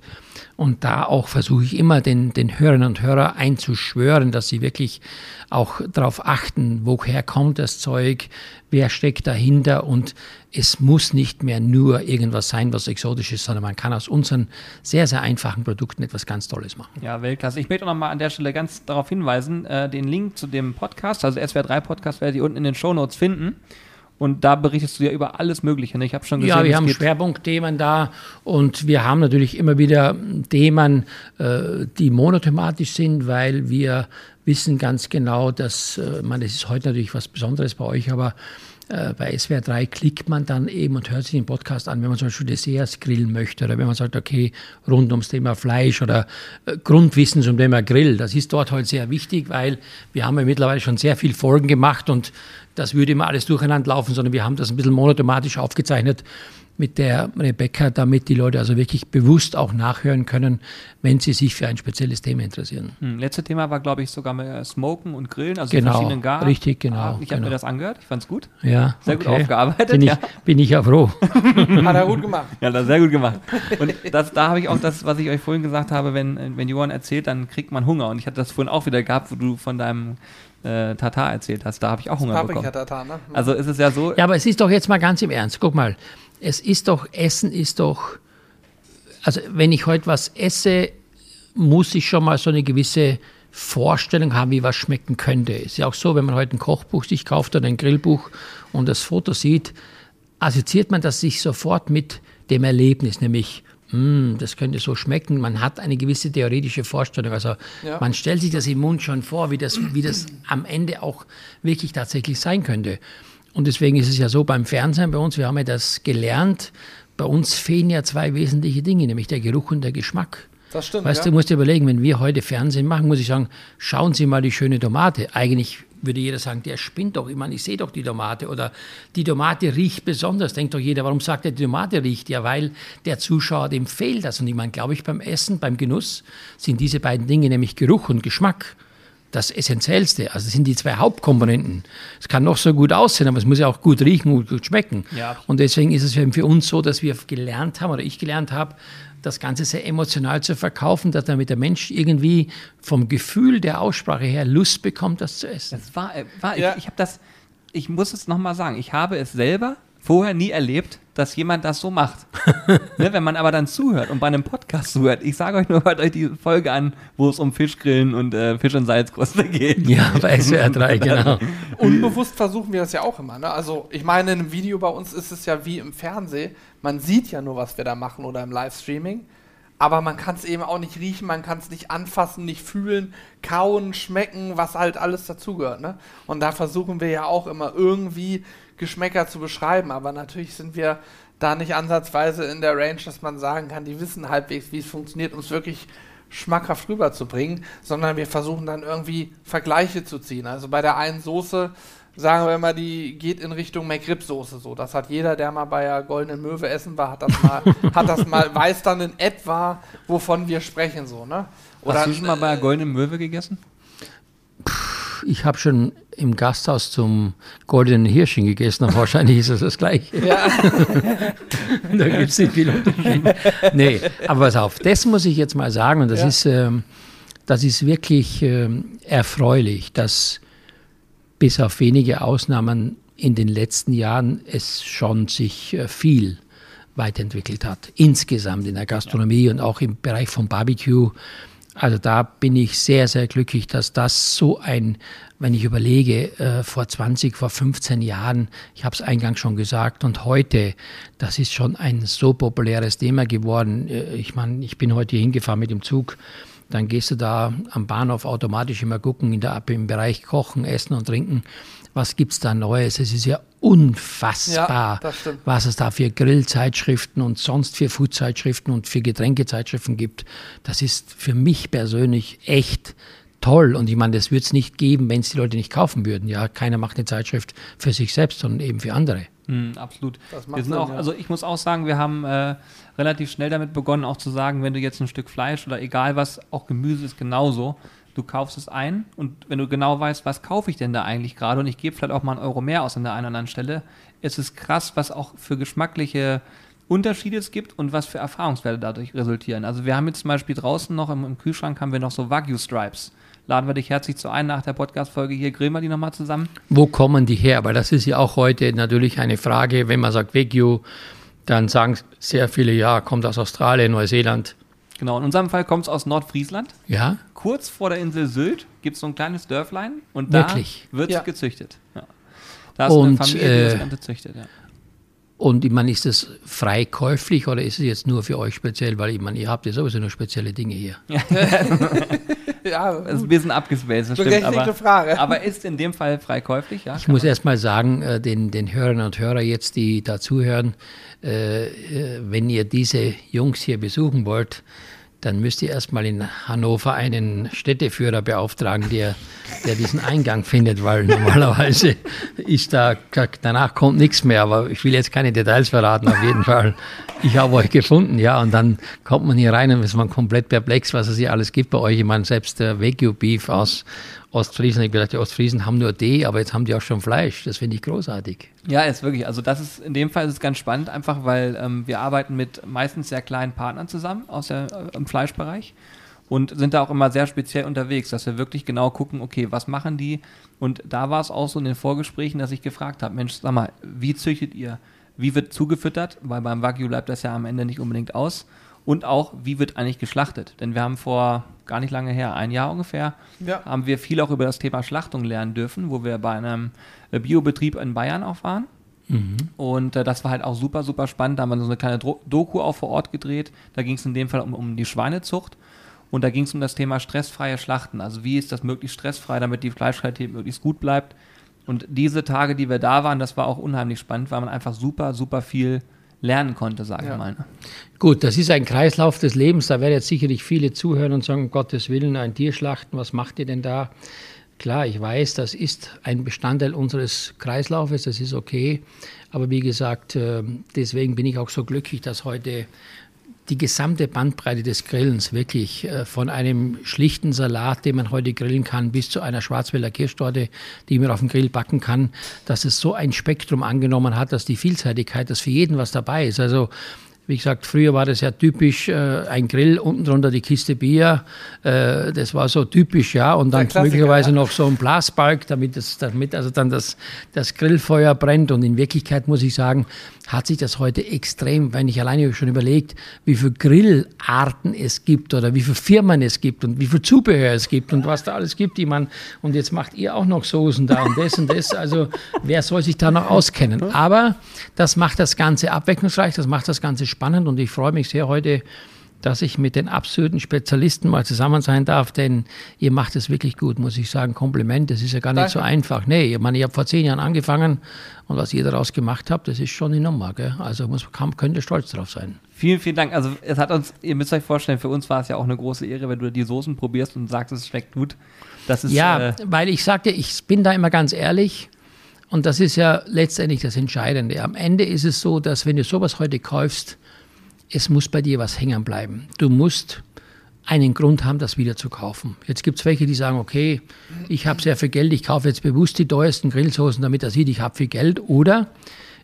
Und da auch versuche ich immer den, den Hörerinnen und Hörern einzuschwören, dass sie wirklich auch darauf achten, woher kommt das Zeug, wer steckt dahinter und es muss nicht mehr nur irgendwas sein, was exotisch ist, sondern man kann aus unseren sehr, sehr einfachen Produkten etwas ganz Tolles machen. Ja, Weltklasse. Ich möchte auch nochmal an der Stelle ganz darauf hinweisen, äh, den Link zu dem Podcast, also SWR3 Podcast, werdet ihr unten in den Show Notes finden. Und da berichtest du ja über alles Mögliche. Ne? Ich habe schon gesehen, ja, wir haben Schwerpunktthemen da und wir haben natürlich immer wieder Themen, äh, die monothematisch sind, weil wir wissen ganz genau, dass, äh, man, das ist heute natürlich was Besonderes bei euch, aber äh, bei SWR 3 klickt man dann eben und hört sich den Podcast an, wenn man zum Beispiel Desserts grillen möchte oder wenn man sagt, okay, rund ums Thema Fleisch oder äh, Grundwissen zum Thema Grill. Das ist dort halt sehr wichtig, weil wir haben ja mittlerweile schon sehr viele Folgen gemacht und das würde immer alles durcheinander laufen, sondern wir haben das ein bisschen monothematisch aufgezeichnet mit der Rebecca, damit die Leute also wirklich bewusst auch nachhören können, wenn sie sich für ein spezielles Thema interessieren. Hm, letzte Thema war, glaube ich, sogar mit Smoken und Grillen, also genau, verschiedenen Gar. Richtig, genau. Ah, ich genau. habe mir das angehört, ich fand es gut. Ja, sehr okay. gut aufgearbeitet. Bin ich, ja. bin ich ja froh. Hat er gut gemacht. Ja, das sehr gut gemacht. Und das, da habe ich auch das, was ich euch vorhin gesagt habe, wenn, wenn Johann erzählt, dann kriegt man Hunger. Und ich hatte das vorhin auch wieder gehabt, wo du von deinem äh, Tatar erzählt hast. Da habe ich auch Hunger bekommen. Tatar, ne? Also ist es ja so. Ja, aber es ist doch jetzt mal ganz im Ernst. Guck mal, es ist doch, Essen ist doch, also wenn ich heute was esse, muss ich schon mal so eine gewisse Vorstellung haben, wie was schmecken könnte. Ist ja auch so, wenn man heute ein Kochbuch sich kauft oder ein Grillbuch und das Foto sieht, assoziiert man das sich sofort mit dem Erlebnis, nämlich das könnte so schmecken. Man hat eine gewisse theoretische Vorstellung. Also ja. man stellt sich das im Mund schon vor, wie das, wie das am Ende auch wirklich tatsächlich sein könnte. Und deswegen ist es ja so beim Fernsehen bei uns, wir haben ja das gelernt, bei uns fehlen ja zwei wesentliche Dinge, nämlich der Geruch und der Geschmack. Das stimmt. Weißt ja. du, musst dir überlegen, wenn wir heute Fernsehen machen, muss ich sagen, schauen Sie mal die schöne Tomate. Eigentlich würde jeder sagen, der spinnt doch. Ich meine, ich sehe doch die Tomate. Oder die Tomate riecht besonders. Denkt doch jeder, warum sagt er, die Tomate riecht? Ja, weil der Zuschauer, dem fehlt das. Und ich meine, glaube ich, beim Essen, beim Genuss sind diese beiden Dinge, nämlich Geruch und Geschmack, das Essentiellste. Also das sind die zwei Hauptkomponenten. Es kann noch so gut aussehen, aber es muss ja auch gut riechen und gut schmecken. Ja. Und deswegen ist es für uns so, dass wir gelernt haben oder ich gelernt habe, das Ganze sehr emotional zu verkaufen, dass damit der Mensch irgendwie vom Gefühl der Aussprache her Lust bekommt, das zu essen. Das war, äh, war ja. ich, ich habe das, ich muss es nochmal sagen, ich habe es selber vorher nie erlebt, dass jemand das so macht. ne, wenn man aber dann zuhört und bei einem Podcast zuhört, ich sage euch nur, hört euch die Folge an, wo es um Fischgrillen und äh, Fisch- und Salzkruste geht. Ja, bei SWR 3, genau. Unbewusst versuchen wir das ja auch immer. Ne? Also ich meine, in einem Video bei uns ist es ja wie im Fernsehen. Man sieht ja nur, was wir da machen oder im Livestreaming. Aber man kann es eben auch nicht riechen, man kann es nicht anfassen, nicht fühlen, kauen, schmecken, was halt alles dazugehört. Ne? Und da versuchen wir ja auch immer irgendwie Geschmäcker zu beschreiben, aber natürlich sind wir da nicht ansatzweise in der Range, dass man sagen kann, die wissen halbwegs, wie es funktioniert, um es wirklich schmackhaft rüberzubringen, sondern wir versuchen dann irgendwie Vergleiche zu ziehen. Also bei der einen Soße sagen wir immer, die geht in Richtung McRib-Soße so. Das hat jeder, der mal bei der Goldenen Möwe essen war, hat das mal, hat das mal, weiß dann in etwa, wovon wir sprechen so, ne? Oder, Hast du schon mal bei der Goldenen Möwe gegessen? ich habe schon im Gasthaus zum goldenen Hirschen gegessen, aber wahrscheinlich ist es das gleiche. Ja. da gibt es nicht viel Unterschied. Nee, aber pass auf, das muss ich jetzt mal sagen, und das, ja. ist, ähm, das ist wirklich ähm, erfreulich, dass bis auf wenige Ausnahmen in den letzten Jahren es schon sich äh, viel weiterentwickelt hat. Insgesamt in der Gastronomie ja. und auch im Bereich vom Barbecue also da bin ich sehr, sehr glücklich, dass das so ein, wenn ich überlege, äh, vor 20, vor 15 Jahren, ich habe es eingangs schon gesagt, und heute, das ist schon ein so populäres Thema geworden. Äh, ich meine, ich bin heute hingefahren mit dem Zug. Dann gehst du da am Bahnhof automatisch immer gucken, in der, im Bereich Kochen, Essen und Trinken was gibt es da Neues? Es ist ja unfassbar, ja, was es da für Grillzeitschriften und sonst für Foodzeitschriften und für Getränkezeitschriften gibt. Das ist für mich persönlich echt toll. Und ich meine, das würde es nicht geben, wenn es die Leute nicht kaufen würden. Ja, keiner macht eine Zeitschrift für sich selbst, sondern eben für andere. Mm, absolut. wir sind Sinn, auch, ja. also ich muss auch sagen, wir haben äh, relativ schnell damit begonnen, auch zu sagen, wenn du jetzt ein Stück Fleisch oder egal was, auch Gemüse ist genauso du kaufst es ein und wenn du genau weißt, was kaufe ich denn da eigentlich gerade und ich gebe vielleicht auch mal einen Euro mehr aus an der einen oder anderen Stelle, ist es krass, was auch für geschmackliche Unterschiede es gibt und was für Erfahrungswerte dadurch resultieren. Also wir haben jetzt zum Beispiel draußen noch im, im Kühlschrank haben wir noch so Wagyu Stripes. Laden wir dich herzlich zu ein nach der Podcast-Folge hier, grillen wir die nochmal zusammen. Wo kommen die her? Weil das ist ja auch heute natürlich eine Frage, wenn man sagt Wagyu, dann sagen sehr viele, ja, kommt aus Australien, Neuseeland. Genau, in unserem Fall kommt es aus Nordfriesland. Ja. Kurz vor der Insel Sylt gibt es so ein kleines Dörflein und da wird es ja. gezüchtet. Ja. Da ist und, eine Familie, die das äh, Ganze züchtet, ja. Und ich meine, ist das frei käuflich oder ist es jetzt nur für euch speziell? Weil ich meine, ihr habt ja sowieso nur spezielle Dinge hier. ja, das ist ein bisschen abgespaced, das stimmt. Aber, Frage. aber ist in dem Fall frei käuflich, ja? Ich muss erst mal sagen, äh, den, den Hörern und Hörern jetzt, die da zuhören, äh, äh, wenn ihr diese Jungs hier besuchen wollt, dann müsst ihr erstmal in Hannover einen Städteführer beauftragen, der, der diesen Eingang findet, weil normalerweise ist da, danach kommt nichts mehr, aber ich will jetzt keine Details verraten, auf jeden Fall. Ich habe euch gefunden, ja, und dann kommt man hier rein und ist man komplett perplex, was es hier alles gibt bei euch. Ich meine, selbst der Wagyu Beef aus Ostfriesen. Ich dachte, die Ostfriesen haben nur D, aber jetzt haben die auch schon Fleisch. Das finde ich großartig. Ja, ist wirklich. Also das ist in dem Fall ist es ganz spannend, einfach weil ähm, wir arbeiten mit meistens sehr kleinen Partnern zusammen aus der, äh, im Fleischbereich und sind da auch immer sehr speziell unterwegs, dass wir wirklich genau gucken, okay, was machen die? Und da war es auch so in den Vorgesprächen, dass ich gefragt habe, Mensch, sag mal, wie züchtet ihr? Wie wird zugefüttert? Weil beim Wagyu bleibt das ja am Ende nicht unbedingt aus. Und auch, wie wird eigentlich geschlachtet? Denn wir haben vor gar nicht lange her, ein Jahr ungefähr, ja. haben wir viel auch über das Thema Schlachtung lernen dürfen, wo wir bei einem äh, Biobetrieb in Bayern auch waren. Mhm. Und äh, das war halt auch super, super spannend. Da haben wir so eine kleine Doku auch vor Ort gedreht. Da ging es in dem Fall um, um die Schweinezucht. Und da ging es um das Thema stressfreie Schlachten. Also wie ist das möglichst stressfrei, damit die Fleischqualität möglichst gut bleibt. Und diese Tage, die wir da waren, das war auch unheimlich spannend, weil man einfach super, super viel lernen konnte, sage ja. ich mal. Ne? Gut, das ist ein Kreislauf des Lebens. Da werden jetzt sicherlich viele zuhören und sagen, um Gottes Willen, ein Tier schlachten, was macht ihr denn da? Klar, ich weiß, das ist ein Bestandteil unseres Kreislaufes, das ist okay. Aber wie gesagt, äh, deswegen bin ich auch so glücklich, dass heute die gesamte Bandbreite des Grillens wirklich äh, von einem schlichten Salat, den man heute grillen kann, bis zu einer Schwarzwälder Kirschtorte, die man auf dem Grill backen kann, dass es so ein Spektrum angenommen hat, dass die Vielseitigkeit, dass für jeden was dabei ist. Also wie gesagt, früher war das ja typisch, äh, ein Grill, unten drunter die Kiste Bier. Äh, das war so typisch, ja. Und dann möglicherweise ja. noch so ein Blasbalg, damit, das, damit also dann das, das Grillfeuer brennt. Und in Wirklichkeit muss ich sagen, hat sich das heute extrem, wenn ich alleine schon überlegt, wie viele Grillarten es gibt oder wie viele Firmen es gibt und wie viel Zubehör es gibt und was da alles gibt. Ich meine, und jetzt macht ihr auch noch Soßen da und das und das. Also wer soll sich da noch auskennen? Aber das macht das Ganze abwechslungsreich, das macht das Ganze spannend und ich freue mich sehr heute dass ich mit den absoluten Spezialisten mal zusammen sein darf, denn ihr macht es wirklich gut, muss ich sagen. Kompliment, das ist ja gar nicht Danke. so einfach. Nee, ich meine, ich habe vor zehn Jahren angefangen und was ihr daraus gemacht habt, das ist schon eine Nummer. Gell? Also muss, kann, könnt ihr stolz drauf sein. Vielen, vielen Dank. Also es hat uns, ihr müsst euch vorstellen, für uns war es ja auch eine große Ehre, wenn du die Soßen probierst und sagst, es schmeckt gut. Das ist, ja, äh, weil ich sagte, ich bin da immer ganz ehrlich. Und das ist ja letztendlich das Entscheidende. Am Ende ist es so, dass wenn du sowas heute kaufst, es muss bei dir was hängen bleiben. Du musst einen Grund haben, das wieder zu kaufen. Jetzt gibt es welche, die sagen, okay, ich habe sehr viel Geld, ich kaufe jetzt bewusst die teuersten Grillsoßen, damit er sieht, ich habe viel Geld. Oder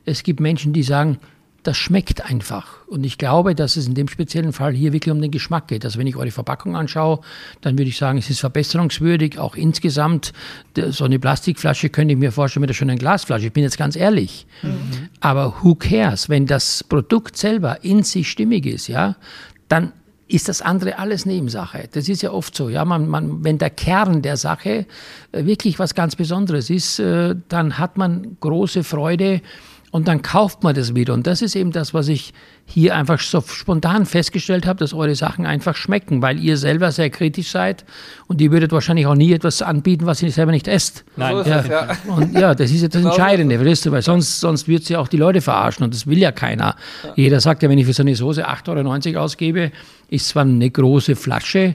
es gibt Menschen, die sagen, das schmeckt einfach. Und ich glaube, dass es in dem speziellen Fall hier wirklich um den Geschmack geht. Also wenn ich eure Verpackung anschaue, dann würde ich sagen, es ist verbesserungswürdig, auch insgesamt. So eine Plastikflasche könnte ich mir vorstellen mit schon eine Glasflasche. Ich bin jetzt ganz ehrlich. Mhm. Aber who cares? Wenn das Produkt selber in sich stimmig ist, ja, dann ist das andere alles Nebensache. Das ist ja oft so. Ja, man, man, wenn der Kern der Sache äh, wirklich was ganz Besonderes ist, äh, dann hat man große Freude, und dann kauft man das wieder. Und das ist eben das, was ich hier einfach so spontan festgestellt habe, dass eure Sachen einfach schmecken, weil ihr selber sehr kritisch seid und ihr würdet wahrscheinlich auch nie etwas anbieten, was ihr selber nicht esst. Nein, so ja. Es, ja. Und ja, das ist ja das Entscheidende, weißt du, weil sonst, sonst wird sie auch die Leute verarschen und das will ja keiner. Ja. Jeder sagt ja, wenn ich für so eine Soße 8,90 Euro ausgebe, ist zwar eine große Flasche,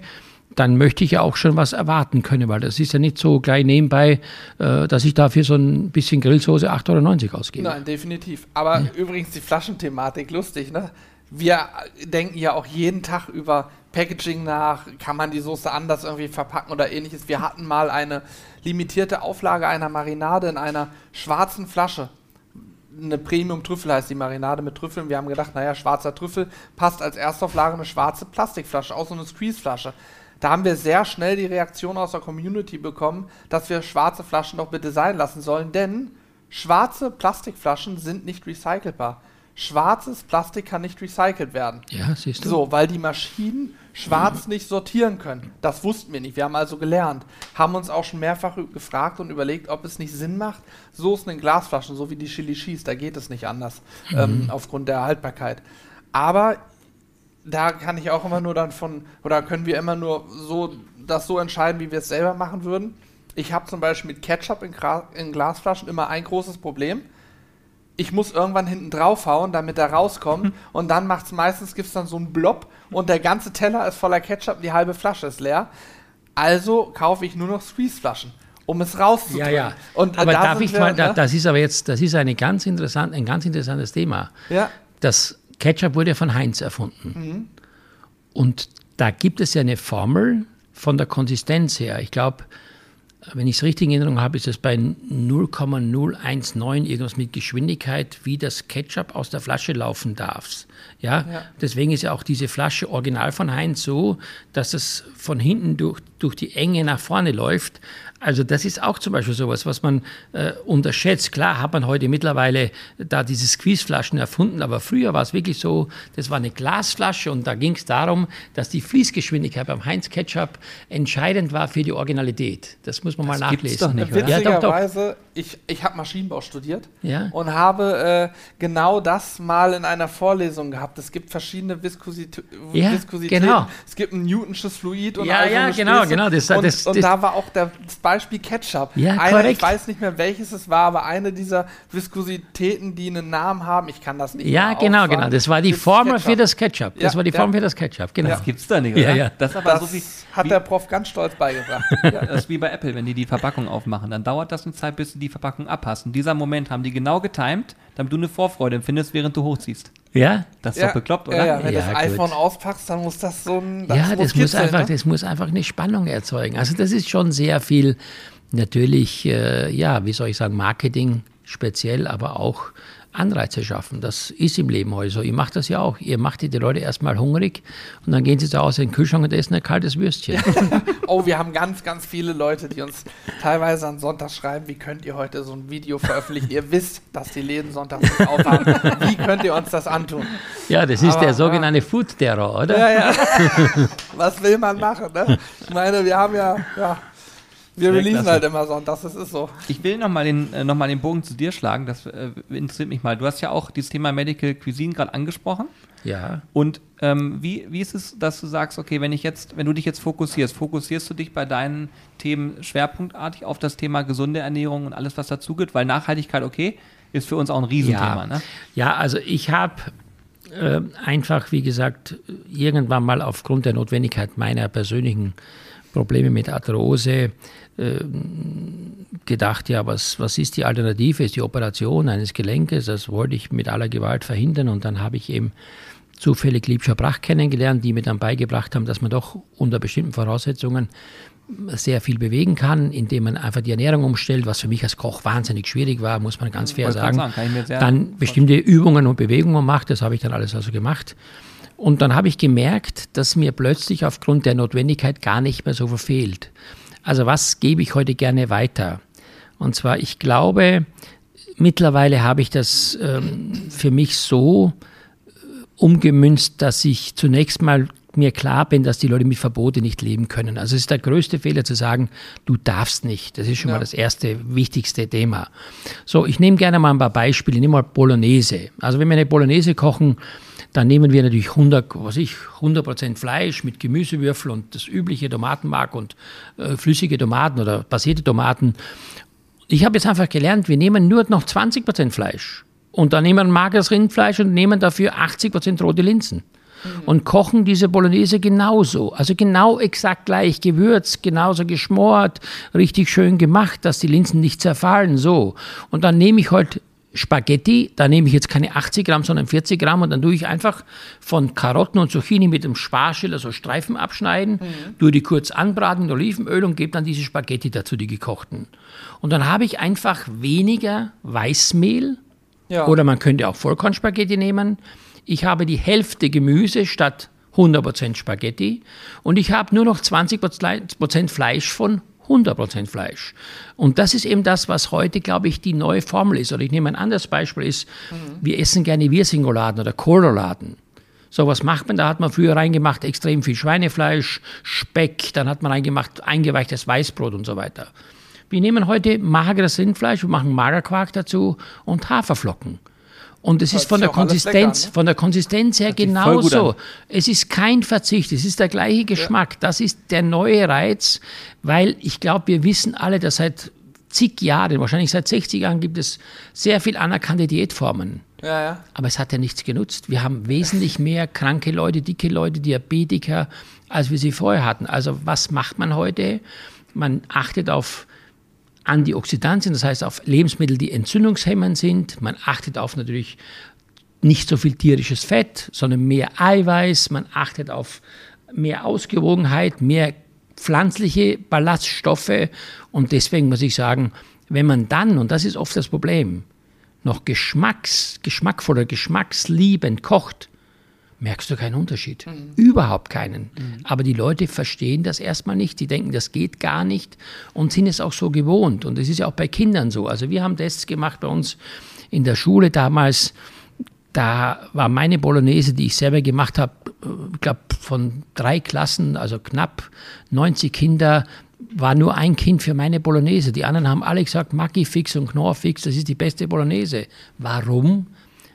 dann möchte ich ja auch schon was erwarten können, weil das ist ja nicht so gleich nebenbei, äh, dass ich dafür so ein bisschen Grillsoße 8,90 Euro ausgebe. Nein, definitiv. Aber ja. übrigens die Flaschenthematik, lustig, ne? Wir denken ja auch jeden Tag über, Packaging nach, kann man die Soße anders irgendwie verpacken oder ähnliches. Wir hatten mal eine limitierte Auflage einer Marinade in einer schwarzen Flasche. Eine Premium-Trüffel heißt die Marinade mit Trüffeln. Wir haben gedacht, naja, schwarzer Trüffel passt als Erstauflage eine schwarze Plastikflasche, auch so eine Squeeze-Flasche. Da haben wir sehr schnell die Reaktion aus der Community bekommen, dass wir schwarze Flaschen doch bitte sein lassen sollen, denn schwarze Plastikflaschen sind nicht recycelbar. Schwarzes Plastik kann nicht recycelt werden. Ja, siehst du. So, weil die Maschinen schwarz nicht sortieren können. Das wussten wir nicht. Wir haben also gelernt. Haben uns auch schon mehrfach gefragt und überlegt, ob es nicht Sinn macht, Soßen in Glasflaschen, so wie die Chili Cheese, da geht es nicht anders, Mhm. ähm, aufgrund der Haltbarkeit. Aber da kann ich auch immer nur dann von, oder können wir immer nur so das so entscheiden, wie wir es selber machen würden. Ich habe zum Beispiel mit Ketchup in, Gra in Glasflaschen immer ein großes Problem. Ich muss irgendwann hinten draufhauen, damit er rauskommt. und dann macht es meistens, gibt es dann so einen Blob und der ganze Teller ist voller Ketchup die halbe Flasche ist leer. Also kaufe ich nur noch Squeeze-Flaschen, um es rauszudrücken. Ja, ja. Und, äh, aber da darf ich wir, mal, da, ne? das ist aber jetzt, das ist eine ganz interessant, ein ganz interessantes Thema. Ja, Das Ketchup wurde von Heinz erfunden. Mhm. Und da gibt es ja eine Formel von der Konsistenz her. Ich glaube, wenn ich es richtig in Erinnerung habe, ist es bei 0,019 irgendwas mit Geschwindigkeit, wie das Ketchup aus der Flasche laufen darf. Ja? Ja. Deswegen ist ja auch diese Flasche original von Heinz so, dass es von hinten durch, durch die Enge nach vorne läuft. Also das ist auch zum Beispiel sowas, was man äh, unterschätzt. Klar hat man heute mittlerweile da diese Squeeze-Flaschen erfunden, aber früher war es wirklich so, das war eine Glasflasche und da ging es darum, dass die Fließgeschwindigkeit beim Heinz Ketchup entscheidend war für die Originalität. Das muss man mal gibt's nachlesen. doch nicht, oder? Ja, doch, doch. Witzigerweise, ich, ich habe Maschinenbau studiert Ja. und habe äh, genau das mal in einer Vorlesung gehabt. Es gibt verschiedene Viskosit Ja, Viskositäten. genau. Es gibt ein Newtonsches Fluid und Ja, so ja, genau, genau, das- und, das- und das- da war auch der, das Beispiel Ketchup. Ja, eine, korrekt. Ich weiß nicht mehr, welches es war, aber eine dieser Viskositäten, die einen Namen haben. Ich kann das nicht Ja, mehr genau, auffahren. genau. Das war die Formel Ketchup. für das Ketchup. Das Ja, war die ja. Formel für das Ketchup, genau. Das gibt's da nicht, Ja, oder? ja. Das ist aber Das so wie, hat wie, der Prof ganz stolz beigebracht. ja, das ist wie bei Apple, wenn die die Verpackung aufmachen. Dann dauert das eine Zeit, bis sie die Verpackung abpassen. Und dieser Moment haben die genau getimt, damit du eine Vorfreude empfindest, während du hochziehst. Ja? Das ist doch bekloppt, oder? Ja, ja, wenn Ja, das gut. iPhone auspackst, dann muss das so ein. ja, das muss, einfach, ne? das muss einfach eine Spannung erzeugen. Also das ist schon sehr viel, natürlich, äh, ja, wie soll ich sagen, Marketing speziell, aber auch Anreize schaffen. Das ist im Leben heute so. Ihr macht das ja auch. Ihr macht die Leute erstmal hungrig und dann gehen sie zu Hause in den Kühlschrank und essen ein kaltes Würstchen. Oh, wir haben ganz, ganz viele Leute, die uns teilweise am Sonntag schreiben, wie könnt ihr heute so ein Video veröffentlichen? ihr wisst, dass die Läden Sonntag nicht aufhaben. Wie könnt ihr uns das antun? ja, das ist Aber, der sogenannte Food Terror, oder? Ja, ja. Was will man machen, ne? Ich meine, wir haben ja, ja, wir releasen halt immer sonntags, das ist so. Ich will nochmal den, äh, noch mal den Bogen zu dir schlagen, das äh, interessiert mich mal. Du hast ja auch dieses Thema Medical Cuisine gerade angesprochen. Ja. Und ähm, wie, wie ist es, dass du sagst, okay, wenn ich jetzt, wenn du dich jetzt fokussierst, fokussierst du dich bei deinen Themen schwerpunktartig auf das Thema gesunde Ernährung und alles, was dazugeht? Weil Nachhaltigkeit, okay, ist für uns auch ein Riesenthema. Ja, Ne? ja also ich habe äh, einfach, wie gesagt, irgendwann mal aufgrund der Notwendigkeit meiner persönlichen Probleme mit Arthrose gedacht, ja, was, was ist die Alternative? Ist die Operation eines Gelenkes? Das wollte ich mit aller Gewalt verhindern und dann habe ich eben zufällig Liebscher Brach kennengelernt, die mir dann beigebracht haben, dass man doch unter bestimmten Voraussetzungen sehr viel bewegen kann, indem man einfach die Ernährung umstellt, was für mich als Koch wahnsinnig schwierig war, muss man ganz fair sagen. sagen, dann bestimmte Übungen und Bewegungen macht, das habe ich dann alles also gemacht. Und dann habe ich gemerkt, dass mir plötzlich aufgrund der Notwendigkeit gar nicht mehr so viel fehlt. Also was gebe ich heute gerne weiter? Und zwar, ich glaube, mittlerweile habe ich das ähm, für mich so äh, umgemünzt, dass ich zunächst mal mir klar bin, dass die Leute mit Verbote nicht leben können. Also es ist der größte Fehler zu sagen, du darfst nicht. Das ist schon Ja. mal das erste wichtigste Thema. So, ich nehme gerne mal ein paar Beispiele. Ich nehme mal Bolognese. Also wenn wir eine Bolognese kochen, dann nehmen wir natürlich 100, was ich, 100% Fleisch mit Gemüsewürfel und das übliche Tomatenmark und äh, flüssige Tomaten oder passierte Tomaten. Ich habe jetzt einfach gelernt, wir nehmen nur noch 20% Fleisch. Und dann nehmen wir mageres Rindfleisch und nehmen dafür 80% rote Linsen. Und kochen diese Bolognese genauso. Also genau exakt gleich gewürzt, genauso geschmort, richtig schön gemacht, dass die Linsen nicht zerfallen. So. Und dann nehme ich halt Spaghetti, da nehme ich jetzt keine 80 Gramm, sondern 40 Gramm und dann tue ich einfach von Karotten und Zucchini mit dem Sparschiller so Streifen abschneiden, mhm. tue die kurz anbraten mit Olivenöl und gebe dann diese Spaghetti dazu, die gekochten. Und dann habe ich einfach weniger Weißmehl ja. oder man könnte auch Vollkornspaghetti nehmen. Ich habe die Hälfte Gemüse statt 100% Spaghetti und ich habe nur noch 20% Fleisch von 100% Fleisch. Und das ist eben das, was heute, glaube ich, die neue Formel ist. Oder ich nehme ein anderes Beispiel, ist, mhm. wir essen gerne Wirsingoladen oder Kohlroladen. So, was macht man? Da hat man früher reingemacht extrem viel Schweinefleisch, Speck, dann hat man reingemacht eingeweichtes Weißbrot und so weiter. Wir nehmen heute mageres Rindfleisch, wir machen Magerquark dazu und Haferflocken. Und es ist von der Konsistenz, ne? von der Konsistenz her genauso. Es ist kein Verzicht, es ist der gleiche Geschmack. Ja. Das ist der neue Reiz, weil ich glaube, wir wissen alle, dass seit zig Jahren, wahrscheinlich seit 60 Jahren, gibt es sehr viel anerkannte Diätformen. Ja, ja. Aber es hat ja nichts genutzt. Wir haben wesentlich mehr kranke Leute, dicke Leute, Diabetiker, als wir sie vorher hatten. Also was macht man heute? Man achtet auf Antioxidantien, das heißt auf Lebensmittel, die entzündungshemmend sind. Man achtet auf natürlich nicht so viel tierisches Fett, sondern mehr Eiweiß. Man achtet auf mehr Ausgewogenheit, mehr pflanzliche Ballaststoffe. Und deswegen muss ich sagen, wenn man dann, und das ist oft das Problem, noch geschmacks, geschmackvoller, geschmacksliebend kocht, merkst du keinen Unterschied. Mhm. Überhaupt keinen. Mhm. Aber die Leute verstehen das erstmal nicht. Die denken, das geht gar nicht und sind es auch so gewohnt. Und es ist ja auch bei Kindern so. Also wir haben Tests gemacht bei uns in der Schule damals. Da war meine Bolognese, die ich selber gemacht habe, ich glaube von drei Klassen, also knapp 90 Kinder, war nur ein Kind für meine Bolognese. Die anderen haben alle gesagt, Maggi fix und Knorr fix, das ist die beste Bolognese. Warum?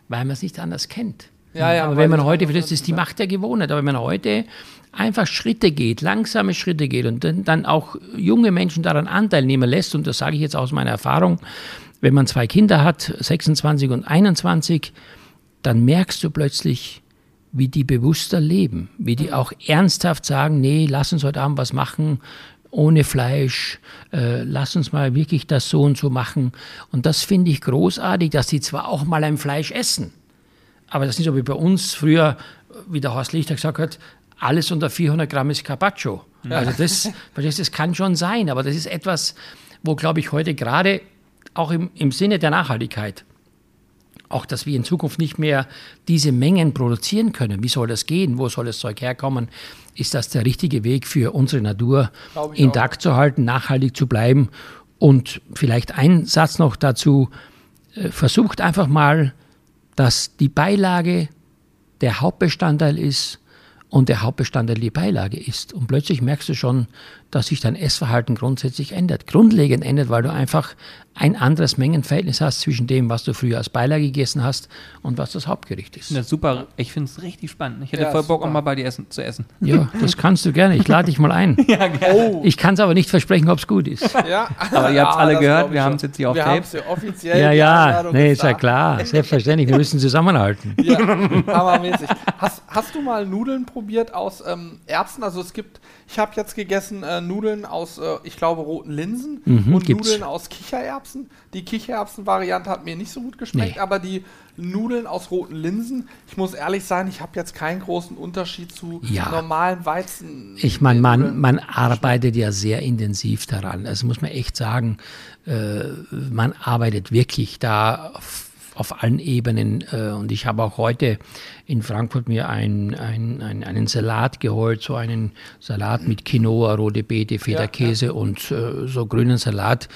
Weil man es nicht anders kennt. Ja, ja, aber wenn man heute, das ist die Macht der Gewohnheit, aber wenn man heute einfach Schritte geht, langsame Schritte geht und dann, dann auch junge Menschen daran Anteil nehmen lässt, und das sage ich jetzt aus meiner Erfahrung, wenn man zwei Kinder hat, 26 und 21, dann merkst du plötzlich, wie die bewusster leben, wie die auch ernsthaft sagen, nee, lass uns heute Abend was machen, ohne Fleisch, äh, lass uns mal wirklich das so und so machen. Und das finde ich großartig, dass sie zwar auch mal ein Fleisch essen, aber das ist nicht so wie bei uns früher, wie der Horst Lichter gesagt hat, alles unter 400 Gramm ist Carpaccio. Ja. Also das, das kann schon sein, aber das ist etwas, wo, glaube ich, heute gerade auch im, im Sinne der Nachhaltigkeit, auch dass wir in Zukunft nicht mehr diese Mengen produzieren können. Wie soll das gehen? Wo soll das Zeug herkommen? Ist das der richtige Weg für unsere Natur intakt auch. zu halten, nachhaltig zu bleiben? Und vielleicht ein Satz noch dazu. Äh, versucht einfach mal dass die Beilage der Hauptbestandteil ist und der Hauptbestandteil die Beilage ist. Und plötzlich merkst du schon, dass sich dein Essverhalten grundsätzlich ändert. Grundlegend ändert, weil du einfach ein anderes Mengenverhältnis hast zwischen dem, was du früher als Beilage gegessen hast und was das Hauptgericht ist. Ja, super. Ich finde es richtig spannend. Ich hätte ja, voll Bock, super. auch mal bei dir essen, zu essen. Ja, das kannst du gerne. Ich lade dich mal ein. ja, oh. Ich kann es aber nicht versprechen, ob es gut ist. Ja. Aber ihr habt es alle gehört, wir haben es jetzt hier auf wir Tape. Ja offiziell ja, ja, nee, ist ja klar. Selbstverständlich. Wir müssen zusammenhalten. Ja, hammermäßig. Hast, hast du mal Nudeln probiert aus ähm, Erbsen? Also es gibt ich habe jetzt gegessen äh, Nudeln aus, äh, ich glaube, roten Linsen mhm, und gibt's. Nudeln aus Kichererbsen. Die Kichererbsen-Variante hat mir nicht so gut geschmeckt, nee. aber die Nudeln aus roten Linsen, ich muss ehrlich sein, ich habe jetzt keinen großen Unterschied zu ja. normalen Weizen. Ich meine, man, man arbeitet ja sehr intensiv daran. Also muss man echt sagen. Äh, man arbeitet wirklich da auf allen Ebenen. Äh, und ich habe auch heute in Frankfurt mir ein, ein, ein, einen Salat geholt, so einen Salat mit Quinoa, rote Beete, Federkäse ja, ja. und äh, so grünen Salat.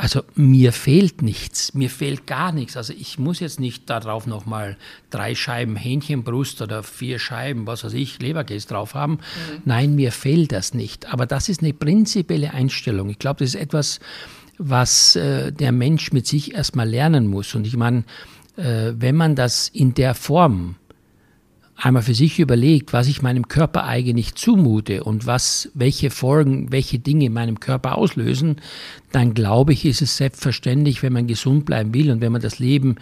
Also mir fehlt nichts, mir fehlt gar nichts. Also ich muss jetzt nicht darauf nochmal drei Scheiben Hähnchenbrust oder vier Scheiben, was weiß ich, Leberkäse drauf haben. Mhm. Nein, mir fehlt das nicht. Aber das ist eine prinzipielle Einstellung. Ich glaube, das ist etwas, was äh, der Mensch mit sich erstmal lernen muss. Und ich meine, äh, wenn man das in der Form einmal für sich überlegt, was ich meinem Körper eigentlich zumute und was, welche Folgen, welche Dinge in meinem Körper auslösen, dann glaube ich, ist es selbstverständlich, wenn man gesund bleiben will und wenn man das Leben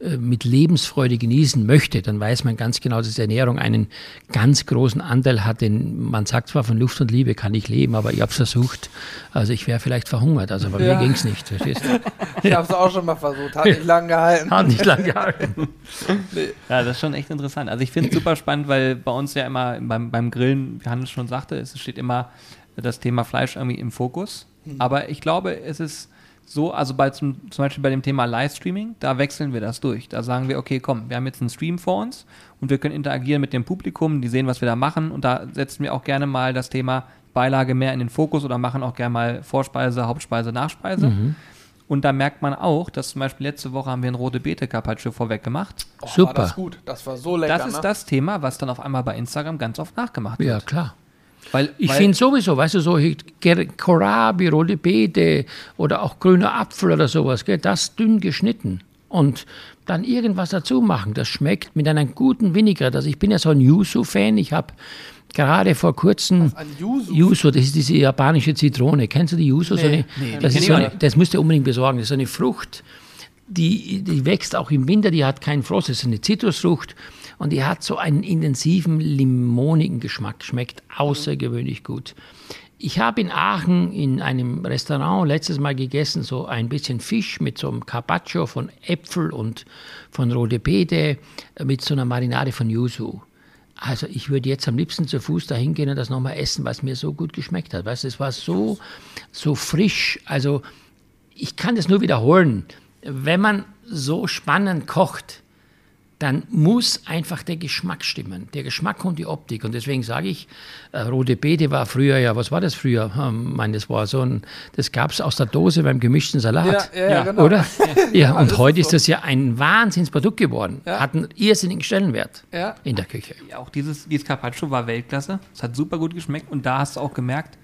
äh, mit Lebensfreude genießen möchte, dann weiß man ganz genau, dass Ernährung einen ganz großen Anteil hat. Denn man sagt zwar, von Luft und Liebe kann ich leben, aber ich habe es versucht. Also ich wäre vielleicht verhungert. Also bei ja. mir ging es nicht. Verstehst du? ich habe es auch schon mal versucht. Hat nicht lange gehalten. Hat nicht lange gehalten. nee. Ja, das ist schon echt interessant. Also ich finde es super spannend, weil bei uns ja immer beim, beim Grillen, wie Hannes schon sagte, es steht immer das Thema Fleisch irgendwie im Fokus. Mhm. Aber ich glaube, es ist so, also bei zum, zum Beispiel bei dem Thema Livestreaming, da wechseln wir das durch. Da sagen wir, okay, komm, wir haben jetzt einen Stream vor uns und wir können interagieren mit dem Publikum, die sehen, was wir da machen und da setzen wir auch gerne mal das Thema Beilage mehr in den Fokus oder machen auch gerne mal Vorspeise, Hauptspeise, Nachspeise. Mhm. Und da merkt man auch, dass zum Beispiel letzte Woche haben wir ein rote Beete Carpaccio vorweg gemacht. Oh, Super. War das gut, das war so lecker. Das ist ne? das Thema, was dann auf einmal bei Instagram ganz oft nachgemacht wird. Ja, klar. Weil, ich finde sowieso, weißt du, so Kohlrabi, rote Beete oder auch grüner Apfel oder sowas, gell, das dünn geschnitten und dann irgendwas dazu machen. Das schmeckt mit einem guten Vinaigrette. Also ich bin ja so ein Yuzu-Fan. Ich habe gerade vor kurzem Yuzu? Yuzu, das ist diese japanische Zitrone. Kennst du die Yuzu? Nee, so eine, nee, das, ist so eine, das musst du unbedingt besorgen. Das ist eine Frucht, die, die wächst auch im Winter, die hat keinen Frost. Das ist eine Zitrusfrucht und die hat so einen intensiven limonigen Geschmack, schmeckt außergewöhnlich gut. Ich habe in Aachen in einem Restaurant letztes Mal gegessen, so ein bisschen Fisch mit so einem Carpaccio von Äpfel und von rote Beete äh, mit so einer Marinade von Yuzu. Also ich würde jetzt am liebsten zu Fuß dahin gehen und das nochmal essen, was mir so gut geschmeckt hat. Weißt, es war so, so frisch. Also ich kann das nur wiederholen. Wenn man so spannend kocht, dann muss einfach der Geschmack stimmen. Der Geschmack und die Optik. Und deswegen sage ich, äh, rote Beete war früher, ja, was war das früher? Hm, ich meine, das war so ein, das gab es aus der Dose beim gemischten Salat. Ja, ja, ja genau. Oder? Ja, und heute ist das ja ein Wahnsinnsprodukt geworden. Ja. Hat einen irrsinnigen Stellenwert ja. in der Küche. Ja, auch dieses, dieses Carpaccio war Weltklasse. Es hat super gut geschmeckt und da hast du auch gemerkt,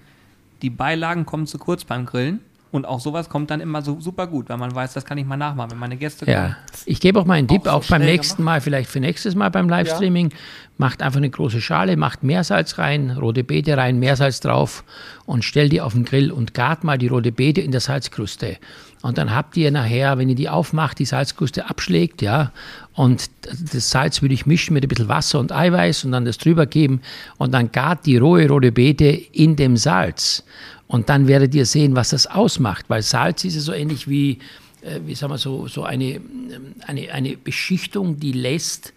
die Beilagen kommen zu kurz beim Grillen. Und auch sowas kommt dann immer so super gut, weil man weiß, das kann ich mal nachmachen, wenn meine Gäste kommen. Ja, ich gebe auch mal einen Tipp, auch, so beim nächsten gemacht. Mal, vielleicht für nächstes Mal beim Livestreaming, ja. macht einfach eine große Schale, macht Meersalz rein, rote Beete rein, Meersalz drauf und stell die auf den Grill und gart mal die rote Beete in der Salzkruste. Und dann habt ihr nachher, wenn ihr die aufmacht, die Salzkruste abschlägt, ja, und das Salz würde ich mischen mit ein bisschen Wasser und Eiweiß und dann das drüber geben und dann gart die rohe rote Beete in dem Salz. Und dann werdet ihr sehen, was das ausmacht, weil Salz ist ja so ähnlich wie, äh, wie sagen wir so, so eine, eine, eine Beschichtung, die lässt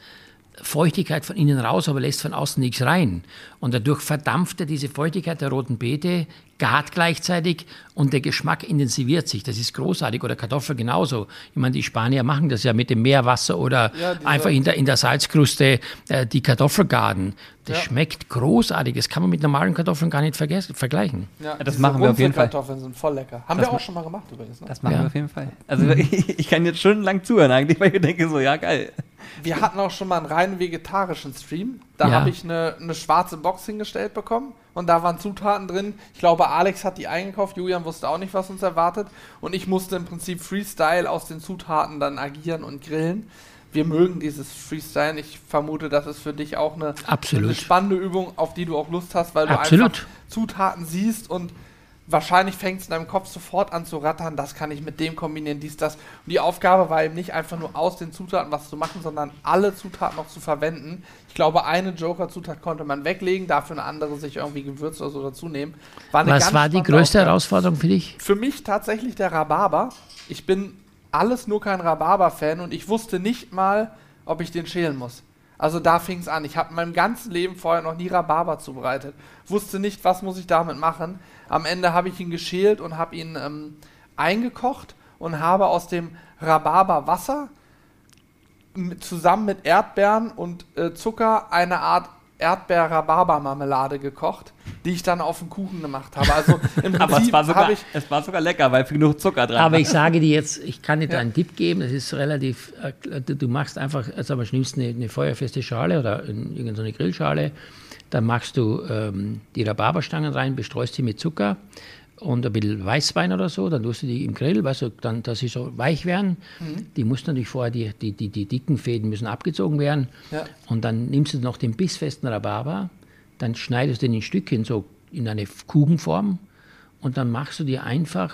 Feuchtigkeit von innen raus, aber lässt von außen nichts rein. Und dadurch verdampft er diese Feuchtigkeit der roten Beete, gart gleichzeitig und der Geschmack intensiviert sich. Das ist großartig. Oder Kartoffeln genauso. Ich meine, die Spanier machen das ja mit dem Meerwasser oder ja, einfach in der, in der Salzkruste äh, die Kartoffelgarden. Das ja. schmeckt großartig. Das kann man mit normalen Kartoffeln gar nicht vergleichen. Ja, das machen wir auf jeden Fall. Kartoffeln sind voll lecker. Haben das wir auch schon mal gemacht übrigens. Ne? Das machen wir auf jeden Fall. Also ich, ich kann jetzt schon lang zuhören eigentlich, weil ich denke so, ja geil. Wir hatten auch schon mal einen rein vegetarischen Stream. Da ja. habe ich eine, eine schwarze Box hingestellt bekommen und da waren Zutaten drin. Ich glaube, Alex hat die eingekauft, Julian wusste auch nicht, was uns erwartet. Und ich musste im Prinzip Freestyle aus den Zutaten dann agieren und grillen. Wir mögen dieses Freestyle. Ich vermute, das ist für dich auch eine, eine spannende Übung, auf die du auch Lust hast, weil Absolut. du einfach Zutaten siehst und wahrscheinlich fängt es in deinem Kopf sofort an zu rattern, das kann ich mit dem kombinieren, dies, das. Und die Aufgabe war eben nicht einfach nur aus den Zutaten was zu machen, sondern alle Zutaten noch zu verwenden. Ich glaube, eine Joker-Zutat konnte man weglegen, dafür eine andere sich irgendwie Gewürz oder so dazu nehmen. War was war die größte Aufgabe. Herausforderung für dich? Für mich tatsächlich der Rhabarber. Ich bin alles nur kein Rhabarber-Fan und ich wusste nicht mal, ob ich den schälen muss. Also da fing es an. Ich habe in meinem ganzen Leben vorher noch nie Rhabarber zubereitet. Wusste nicht, was muss ich damit machen. Am Ende habe ich ihn geschält und habe ihn ähm, eingekocht und habe aus dem Rhabarberwasser zusammen mit Erdbeeren und äh, Zucker eine Art Erdbeer-Rhabarber-Marmelade gekocht, die ich dann auf den Kuchen gemacht habe. Also im Prinzip Aber es war, sogar, ich es war sogar lecker, weil genug Zucker dran Aber ich sage dir jetzt, ich kann dir da einen Tipp geben, es ist relativ, äh, du machst einfach, also nimmst eine, eine feuerfeste Schale oder irgendeine Grillschale, dann machst du ähm, die Rhabarberstangen rein, bestreust sie mit Zucker, und ein bisschen Weißwein oder so, dann tust du die im Grill, weißt du, dann, dass sie so weich werden. Mhm. Die mussten natürlich vorher, die, die, die, die dicken Fäden müssen abgezogen werden. Ja. Und dann nimmst du noch den bissfesten Rhabarber, dann schneidest du den in Stückchen so in eine Kuchenform und dann machst du dir einfach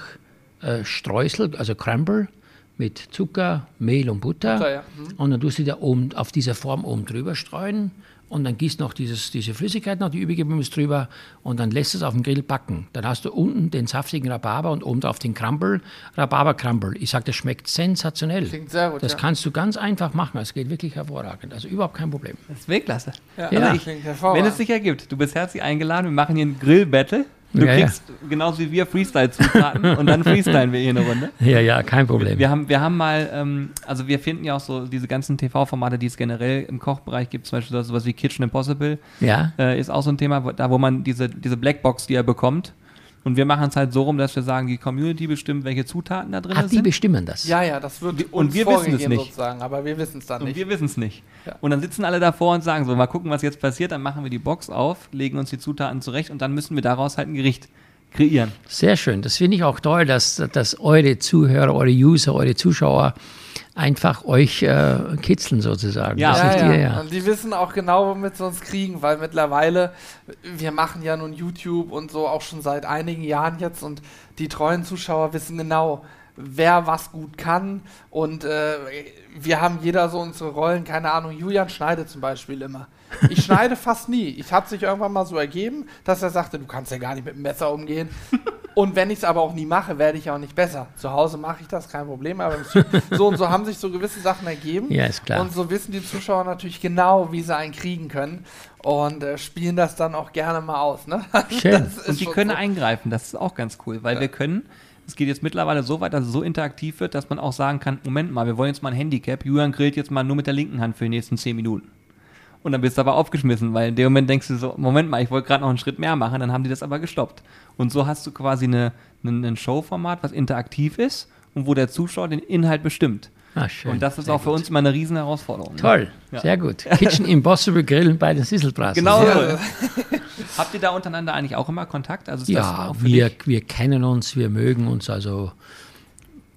äh, Streusel, also Crumble, mit Zucker, Mehl und Butter. Butter ja. mhm. Und dann tust du da oben auf dieser Form oben drüber streuen und dann gießt noch dieses, diese Flüssigkeit noch, die übrige ist drüber und dann lässt es auf dem Grill backen. Dann hast du unten den saftigen Rhabarber und oben drauf den Crumble, Rhabarber-Crumble. Ich sage, das schmeckt sensationell. Klingt sehr gut, Das ja. kannst du ganz einfach machen. Es geht wirklich hervorragend. Also überhaupt kein Problem. Das ist Weltklasse. Ja, ja. Also ich, wenn es sich ergibt, du bist herzlich eingeladen. Wir machen hier ein Grill-Battle. Du ja, kriegst ja. genauso wie wir Freestyle-Zutaten und dann freestylen wir hier eine Runde. Ja, ja, kein Problem. Wir haben, wir haben mal, ähm, also wir finden ja auch so diese ganzen TV-Formate, die es generell im Kochbereich gibt, zum Beispiel sowas wie Kitchen Impossible. Ja. Äh, ist auch so ein Thema, da wo man diese, diese Blackbox, die er bekommt, und wir machen es halt so rum, dass wir sagen, die Community bestimmt, welche Zutaten da drin Ach, sind. die bestimmen das? Ja, ja, das wird und uns wir wissen es nicht. sozusagen, aber wir wissen es dann nicht. Und wir wissen es nicht. Ja. Und dann sitzen alle davor und sagen so, mal gucken, was jetzt passiert, dann machen wir die Box auf, legen uns die Zutaten zurecht und dann müssen wir daraus halt ein Gericht kreieren. Sehr schön. Das finde ich auch toll, dass, dass eure Zuhörer, eure User, eure Zuschauer einfach euch äh, kitzeln sozusagen. Ja, ja, ja. Ihr, ja. Und die wissen auch genau, womit sie uns kriegen, weil mittlerweile, wir machen ja nun YouTube und so auch schon seit einigen Jahren jetzt und die treuen Zuschauer wissen genau, wer was gut kann und äh, wir haben jeder so unsere Rollen, keine Ahnung, Julian schneidet zum Beispiel immer. Ich schneide fast nie. Ich habe sich irgendwann mal so ergeben, dass er sagte, du kannst ja gar nicht mit dem Messer umgehen. Und wenn ich es aber auch nie mache, werde ich auch nicht besser. Zu Hause mache ich das, kein Problem. Aber so und so haben sich so gewisse Sachen ergeben. Ja, ist klar. Und so wissen die Zuschauer natürlich genau, wie sie einen kriegen können. Und äh, spielen das dann auch gerne mal aus. Ne? Schön. und die können so. eingreifen, das ist auch ganz cool, weil ja. wir können es geht jetzt mittlerweile so weit, dass es so interaktiv wird, dass man auch sagen kann, Moment mal, wir wollen jetzt mal ein Handicap. Julian grillt jetzt mal nur mit der linken Hand für die nächsten 10 Minuten. Und dann bist du aber aufgeschmissen, weil in dem Moment denkst du so, Moment mal, ich wollte gerade noch einen Schritt mehr machen, dann haben die das aber gestoppt. Und so hast du quasi eine, eine, ein Showformat, was interaktiv ist und wo der Zuschauer den Inhalt bestimmt. Ah, schön. Und das ist Sehr auch für uns immer eine riesen Herausforderung. Ne? Toll, ja. sehr gut. Kitchen Impossible Grillen bei den Sisselbrassen. Genau so. Habt ihr da untereinander eigentlich auch immer Kontakt? Also ja, wir, wir kennen uns, wir mögen uns. Also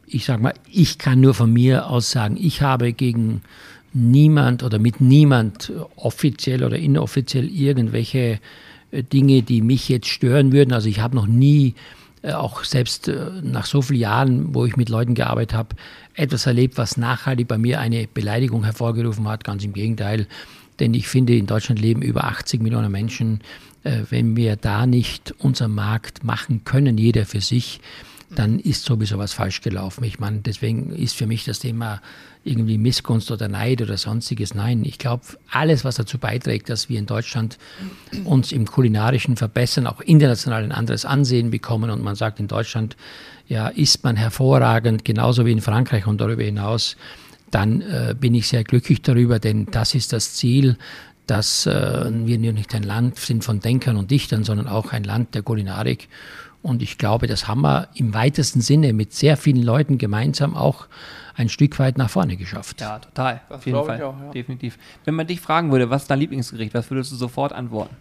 ich sag mal, ich kann nur von mir aus sagen, ich habe gegen niemand oder mit niemand offiziell oder inoffiziell irgendwelche äh, Dinge, die mich jetzt stören würden. Also ich habe noch nie, äh, auch selbst äh, nach so vielen Jahren, wo ich mit Leuten gearbeitet habe, etwas erlebt, was nachhaltig bei mir eine Beleidigung hervorgerufen hat. Ganz im Gegenteil. Denn ich finde, in Deutschland leben über 80 Millionen Menschen. Wenn wir da nicht unseren Markt machen können, jeder für sich, dann ist sowieso was falsch gelaufen. Ich meine, deswegen ist für mich das Thema irgendwie Missgunst oder Neid oder sonstiges. Nein, ich glaube, alles, was dazu beiträgt, dass wir in Deutschland uns im kulinarischen verbessern, auch international ein anderes Ansehen bekommen und man sagt, in Deutschland ja, ist man hervorragend, genauso wie in Frankreich und darüber hinaus, dann äh, bin ich sehr glücklich darüber, denn das ist das Ziel, dass äh, wir nicht ein Land sind von Denkern und Dichtern, sondern auch ein Land der Kulinarik. Und ich glaube, das haben wir im weitesten Sinne mit sehr vielen Leuten gemeinsam auch ein Stück weit nach vorne geschafft. Ja, total. Das Auf jeden Fall. Auch, ja. Definitiv. Wenn man dich fragen würde, was ist dein Lieblingsgericht, was würdest du sofort antworten?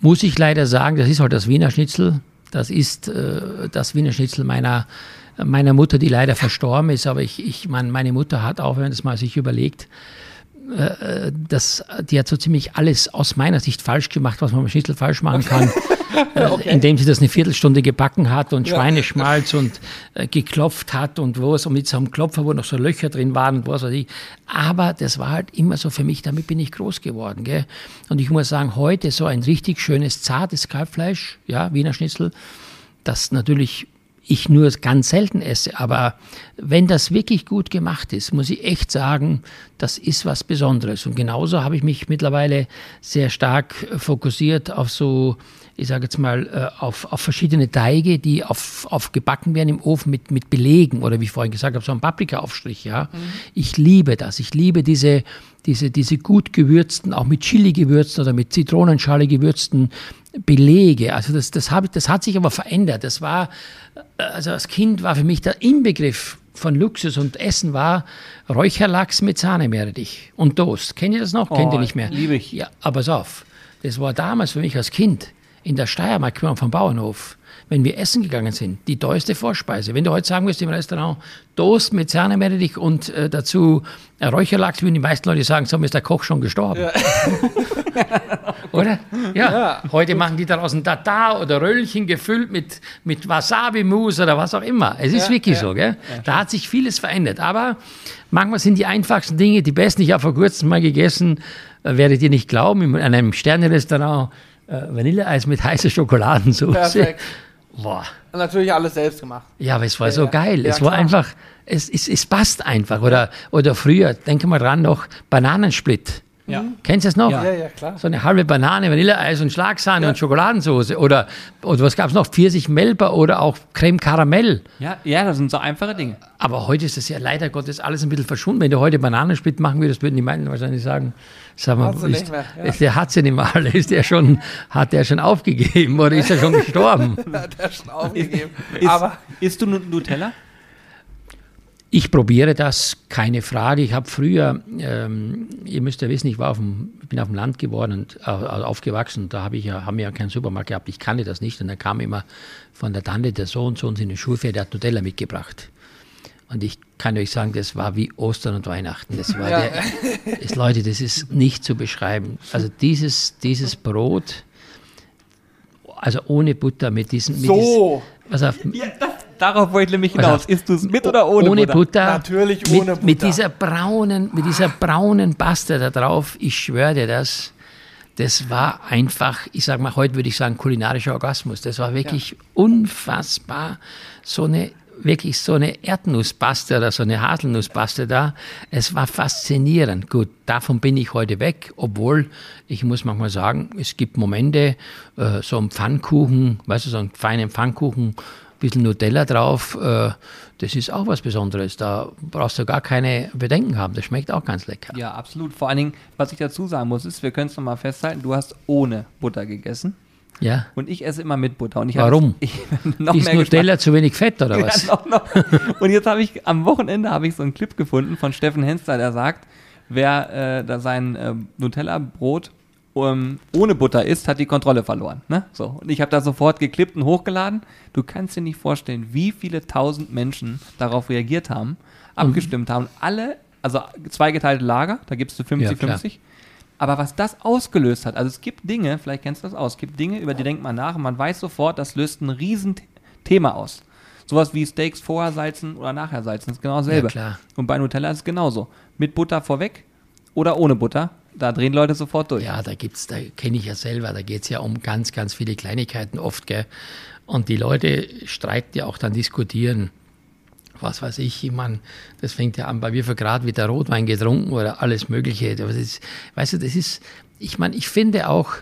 Muss ich leider sagen, das ist halt das Wiener Schnitzel. Das ist äh, das Wiener Schnitzel meiner, meiner Mutter, die leider verstorben ist. Aber ich, ich mein, meine Mutter hat auch, wenn man das mal sich überlegt, äh, das, die hat so ziemlich alles aus meiner Sicht falsch gemacht, was man beim Schnitzel falsch machen kann. Äh, okay. indem sie das eine Viertelstunde gebacken hat und ja. Schweineschmalz und äh, geklopft hat und wo es mit so einem Klopfer, wo noch so Löcher drin waren und was weiß ich. Aber das war halt immer so für mich, damit bin ich groß geworden. Gell? Und ich muss sagen, heute so ein richtig schönes, zartes Kalbfleisch, ja, Wiener Schnitzel, das natürlich ich nur ganz selten esse. Aber wenn das wirklich gut gemacht ist, muss ich echt sagen, das ist was Besonderes. Und genauso habe ich mich mittlerweile sehr stark fokussiert auf so, ich sage jetzt mal, äh, auf, auf verschiedene Teige, die auf, auf gebacken werden im Ofen mit, mit Belegen oder wie ich vorhin gesagt habe, so ein Paprikaaufstrich. Ja. Mhm. Ich liebe das. Ich liebe diese, diese, diese gut gewürzten, auch mit Chili gewürzten oder mit Zitronenschale gewürzten Belege. Also das, das, hab, das hat sich aber verändert. Das war, also als Kind war für mich der Inbegriff von Luxus und Essen war Räucherlachs mit Sahnemeerrettich und Toast. Kennt ihr das noch? Oh, Kennt ihr nicht mehr? Liebe ich. Ja, aber pass auf. Das war damals für mich als Kind in der Steiermark vom Bauernhof wenn wir essen gegangen sind, die teuerste Vorspeise. Wenn du heute sagen wirst im Restaurant, Toast mit Sahnemeerrettich und äh, dazu Räucherlachs, würden die meisten Leute sagen, so ist der Koch schon gestorben. Ja. oder? Ja. ja. Heute machen die daraus ein Tatar oder Röllchen gefüllt mit, mit Wasabi-Mus oder was auch immer. Es ist ja, wirklich so, gell? da hat sich vieles verändert. Aber manchmal sind die einfachsten Dinge die besten. Ich habe vor kurzem mal gegessen, äh, werdet ihr nicht glauben, in einem Sterne-Restaurant äh, Vanilleeis mit heißer Schokoladensauce. Perfekt. Boah. Und natürlich alles selbst gemacht. Ja, aber es war ja, so geil. Ja, es war klar. einfach, es, es, es passt einfach. Oder, oder früher, denke mal dran, noch Bananensplit. Ja. Mhm. Kennst du das noch? Ja. ja, klar. So eine halbe Banane, Vanilleeis und Schlagsahne ja. und Schokoladensauce. Oder, oder was gab es noch? Pfirsich Melba oder auch Creme Karamell. Ja, ja, das sind so einfache Dinge. Aber heute ist das ja leider Gottes alles ein bisschen verschwunden. Wenn du heute Bananensplit machen würdest, würden die meisten wahrscheinlich sagen, sag mal, ist, mehr, ja. der hat sie nicht mehr alle. Ist der schon, hat der schon aufgegeben oder ist er schon gestorben? hat er schon aufgegeben. Ist, Aber isst du Nutella? Ich probiere das, keine Frage. Ich habe früher, ähm, ihr müsst ja wissen, ich war auf dem, bin auf dem Land geworden und äh, aufgewachsen. Da habe ich ja, haben wir ja keinen Supermarkt gehabt. Ich kannte das nicht. Und dann kam immer von der Tante der Sohn zu uns in die Schulferie, der hat Nutella mitgebracht. Und ich kann euch sagen, das war wie Ostern und Weihnachten. Das war ja. der, ist, Leute, das ist nicht zu beschreiben. Also dieses, dieses Brot, also ohne Butter, mit diesem. Mit so! Dies, auf, ja, Darauf wollte ich nämlich hinaus. Isst du es mit oder ohne, ohne Butter? Butter? Natürlich ohne mit, Butter. Mit dieser braunen, mit dieser braunen Paste da drauf, ich schwöre dir das, das war einfach, ich sag mal, heute würde ich sagen, kulinarischer Orgasmus. Das war wirklich ja. unfassbar. So eine, wirklich so eine Erdnusspaste oder so eine Haselnusspaste da. Es war faszinierend. Gut, davon bin ich heute weg, obwohl ich muss manchmal sagen, es gibt Momente, äh, so ein Pfannkuchen, weißt du, so einen feinen Pfannkuchen, bisschen Nutella drauf, äh, das ist auch was Besonderes. Da brauchst du gar keine Bedenken haben. Das schmeckt auch ganz lecker. Ja, absolut. Vor allen Dingen, was ich dazu sagen muss, ist, wir können es nochmal festhalten, du hast ohne Butter gegessen. Ja. Und ich esse immer mit Butter. Und ich Warum? Ich, noch ist Nutella zu wenig Fett oder was? Ja, noch, noch. Und jetzt habe ich am Wochenende habe ich so einen Clip gefunden von Steffen Henster, der sagt, wer äh, da sein äh, Nutella-Brot um, ohne Butter isst, hat die Kontrolle verloren. Ne? So. Und ich habe da sofort geklippt und hochgeladen. Du kannst dir nicht vorstellen, wie viele tausend Menschen darauf reagiert haben, abgestimmt haben. Alle, also zweigeteilte Lager, da gibst du 50-50. Ja, aber was das ausgelöst hat, also es gibt Dinge, vielleicht kennst du das aus, es gibt Dinge, über die denkt man nach und man weiß sofort, das löst ein Riesenthema aus. Sowas wie Steaks vorher salzen oder nachher salzen, ist genau dasselbe. Ja, und bei Nutella ist es genauso. Mit Butter vorweg oder ohne Butter da drehen Leute sofort durch. Ja, da gibt's, da kenne ich ja selber, da geht es ja um ganz, ganz viele Kleinigkeiten oft, gell? Und die Leute streiten ja auch dann diskutieren. Was weiß ich, ich meine, das fängt ja an, bei wie viel Grad wird der Rotwein getrunken oder alles Mögliche. Das ist, weißt du, das ist, ich meine, ich finde auch,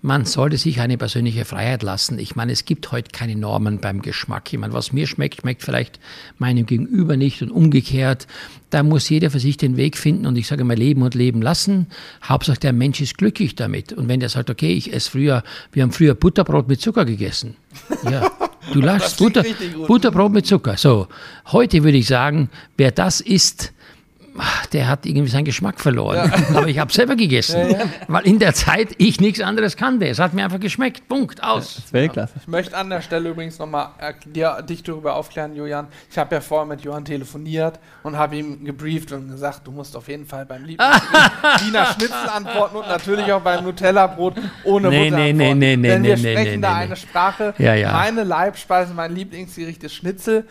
man sollte sich eine persönliche Freiheit lassen. Ich meine, es gibt heute keine Normen beim Geschmack. Ich meine, was mir schmeckt, schmeckt vielleicht meinem Gegenüber nicht und umgekehrt. Da muss jeder für sich den Weg finden und ich sage mal leben und leben lassen. Hauptsache der Mensch ist glücklich damit. Und wenn der sagt, okay, ich esse früher, wir haben früher Butterbrot mit Zucker gegessen. Ja, du lachst Butter, Butterbrot mit Zucker. So, heute würde ich sagen, wer das isst, der hat irgendwie seinen Geschmack verloren. Ja. Aber ich habe selber gegessen, ja, ja. weil in der Zeit ich nichts anderes kannte. Es hat mir einfach geschmeckt. Punkt. Aus. Das ist Weltklasse. Ich möchte an der Stelle übrigens nochmal dir, dich darüber aufklären, Julian. Ich habe ja vorher mit Johann telefoniert und habe ihm gebrieft und gesagt, du musst auf jeden Fall beim Wiener Schnitzel antworten und natürlich auch beim Nutella-Brot ohne nee, Butter nee, antworten. Nee, nee, nee, Denn wir nee, sprechen nee, da nee, eine Sprache. Ja, ja. Meine Leibspeise, mein Lieblingsgericht ist Schnitzel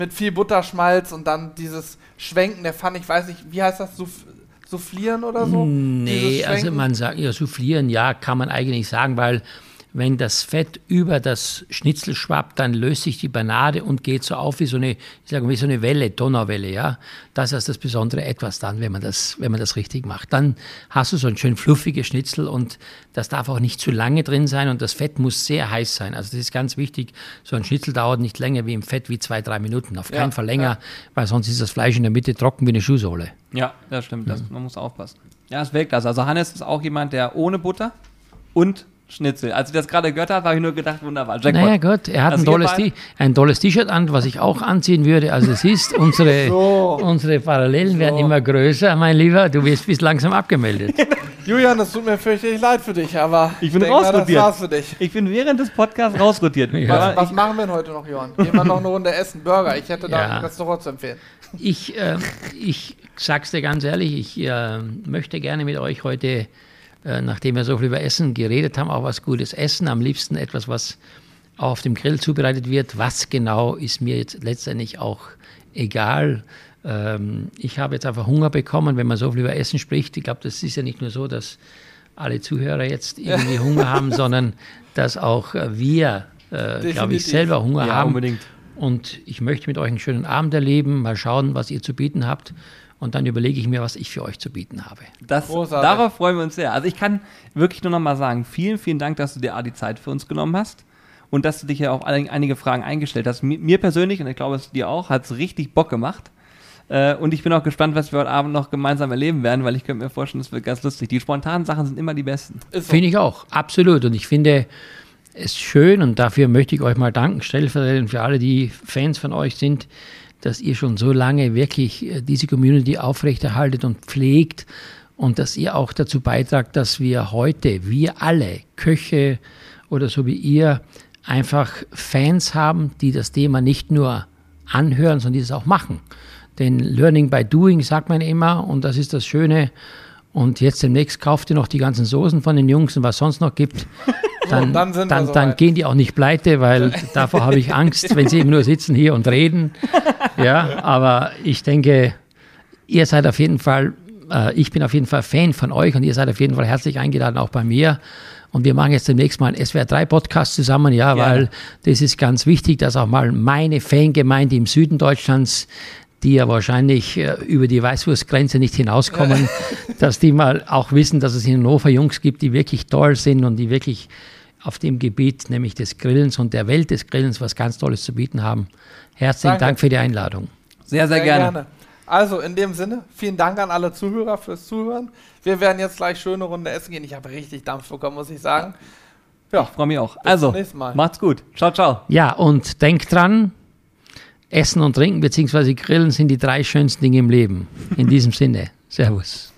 mit viel Butterschmalz und dann dieses Schwenken der Pfanne, ich weiß nicht, wie heißt das, Souff Soufflieren oder so? Nee, also man sagt, ja, Soufflieren, ja, kann man eigentlich sagen, weil wenn das Fett über das Schnitzel schwappt, dann löst sich die Banade und geht so auf wie so eine, ich sage wie so eine Welle, Donauwelle, ja. Das ist das besondere etwas dann, wenn man das, wenn man das richtig macht. Dann hast du so ein schön fluffiges Schnitzel und das darf auch nicht zu lange drin sein und das Fett muss sehr heiß sein. Also das ist ganz wichtig. So ein Schnitzel dauert nicht länger wie im Fett wie zwei, drei Minuten. Auf keinen ja, Fall länger, ja. weil sonst ist das Fleisch in der Mitte trocken wie eine Schuhsohle. Ja, das stimmt. Das, man muss aufpassen. Ja, es wirkt das. Also Hannes ist auch jemand, der ohne Butter und Schnitzel. Als ich das gerade gehört habe, habe ich nur gedacht, wunderbar. Jackpot. Naja Gott, er hat Also ein tolles, beide- T- ein tolles T-Shirt an, was ich auch anziehen würde. Also es ist, unsere, So. unsere Parallelen werden So. immer größer, mein Lieber. Du wirst bis langsam abgemeldet. Julian, es tut mir fürchterlich leid für dich, aber Ich bin denk mal, das rausrotiert. war's für dich. Ich bin während des Podcasts rausrotiert. Ja. Was, was machen wir denn heute noch, Johann? Gehen wir noch eine Runde essen, Burger. Ich hätte da Ja. ein Restaurant zu empfehlen. Ich, äh, ich sag's dir ganz ehrlich, ich äh, möchte gerne mit euch heute, äh, nachdem wir so viel über Essen geredet haben, auch was Gutes essen. Am liebsten etwas, was auch auf dem Grill zubereitet wird. Was genau ist mir jetzt letztendlich auch egal. Ähm, ich habe jetzt einfach Hunger bekommen, wenn man so viel über Essen spricht. Ich glaube, das ist ja nicht nur so, dass alle Zuhörer jetzt irgendwie Hunger haben, sondern dass auch wir, äh, glaube ich, selber Hunger ja, haben. unbedingt. Und ich möchte mit euch einen schönen Abend erleben, mal schauen, was ihr zu bieten habt. Und dann überlege ich mir, was ich für euch zu bieten habe. Das, Großartig. darauf freuen wir uns sehr. Also ich kann wirklich nur noch mal sagen, vielen, vielen Dank, dass du dir A, die Zeit für uns genommen hast und dass du dich ja auch ein- einige Fragen eingestellt hast. Mi- Mir persönlich, und ich glaube es dir auch, hat es richtig Bock gemacht. Äh, Und ich bin auch gespannt, was wir heute Abend noch gemeinsam erleben werden, weil ich könnte mir vorstellen, es wird ganz lustig. Die spontanen Sachen sind immer die besten. So. Finde ich auch, absolut. Und ich finde es schön und dafür möchte ich euch mal danken, stellvertretend für alle, die Fans von euch sind, dass ihr schon so lange wirklich äh, diese Community aufrechterhaltet und pflegt und dass ihr auch dazu beitragt, dass wir heute, wir alle, Köche oder so wie ihr, einfach Fans haben, die das Thema nicht nur anhören, sondern die es auch machen. Denn Learning by Doing sagt man immer und das ist das Schöne. Und jetzt demnächst kauft ihr noch die ganzen Soßen von den Jungs und was sonst noch gibt. Dann, dann dann, dann soweit. gehen die auch nicht pleite, weil davor habe ich Angst, wenn sie eben nur sitzen hier und reden. Ja, aber ich denke, ihr seid auf jeden Fall, äh, ich bin auf jeden Fall Fan von euch und ihr seid auf jeden Fall herzlich eingeladen, auch bei mir. Und wir machen jetzt demnächst mal einen SWR3-Podcast zusammen, ja, Gerne. weil das ist ganz wichtig, dass auch mal meine Fangemeinde im Süden Deutschlands, die ja wahrscheinlich äh, über die Weißwurstgrenze nicht hinauskommen, dass die mal auch wissen, dass es in Hannover Jungs gibt, die wirklich toll sind und die wirklich auf dem Gebiet, nämlich des Grillens und der Welt des Grillens, was ganz Tolles zu bieten haben. Herzlichen Danke. Dank für die Einladung. Sehr, sehr, gerne. Also in dem Sinne, vielen Dank an alle Zuhörer fürs Zuhören. Wir werden jetzt gleich schöne Runde essen gehen. Ich habe richtig Dampf bekommen, muss ich sagen. Ja, Freue mich auch. also, zum nächsten Mal. macht's gut. Ciao, ciao. Ja, und denkt dran, Essen und Trinken bzw. Grillen sind die drei schönsten Dinge im Leben. In diesem Sinne, Servus.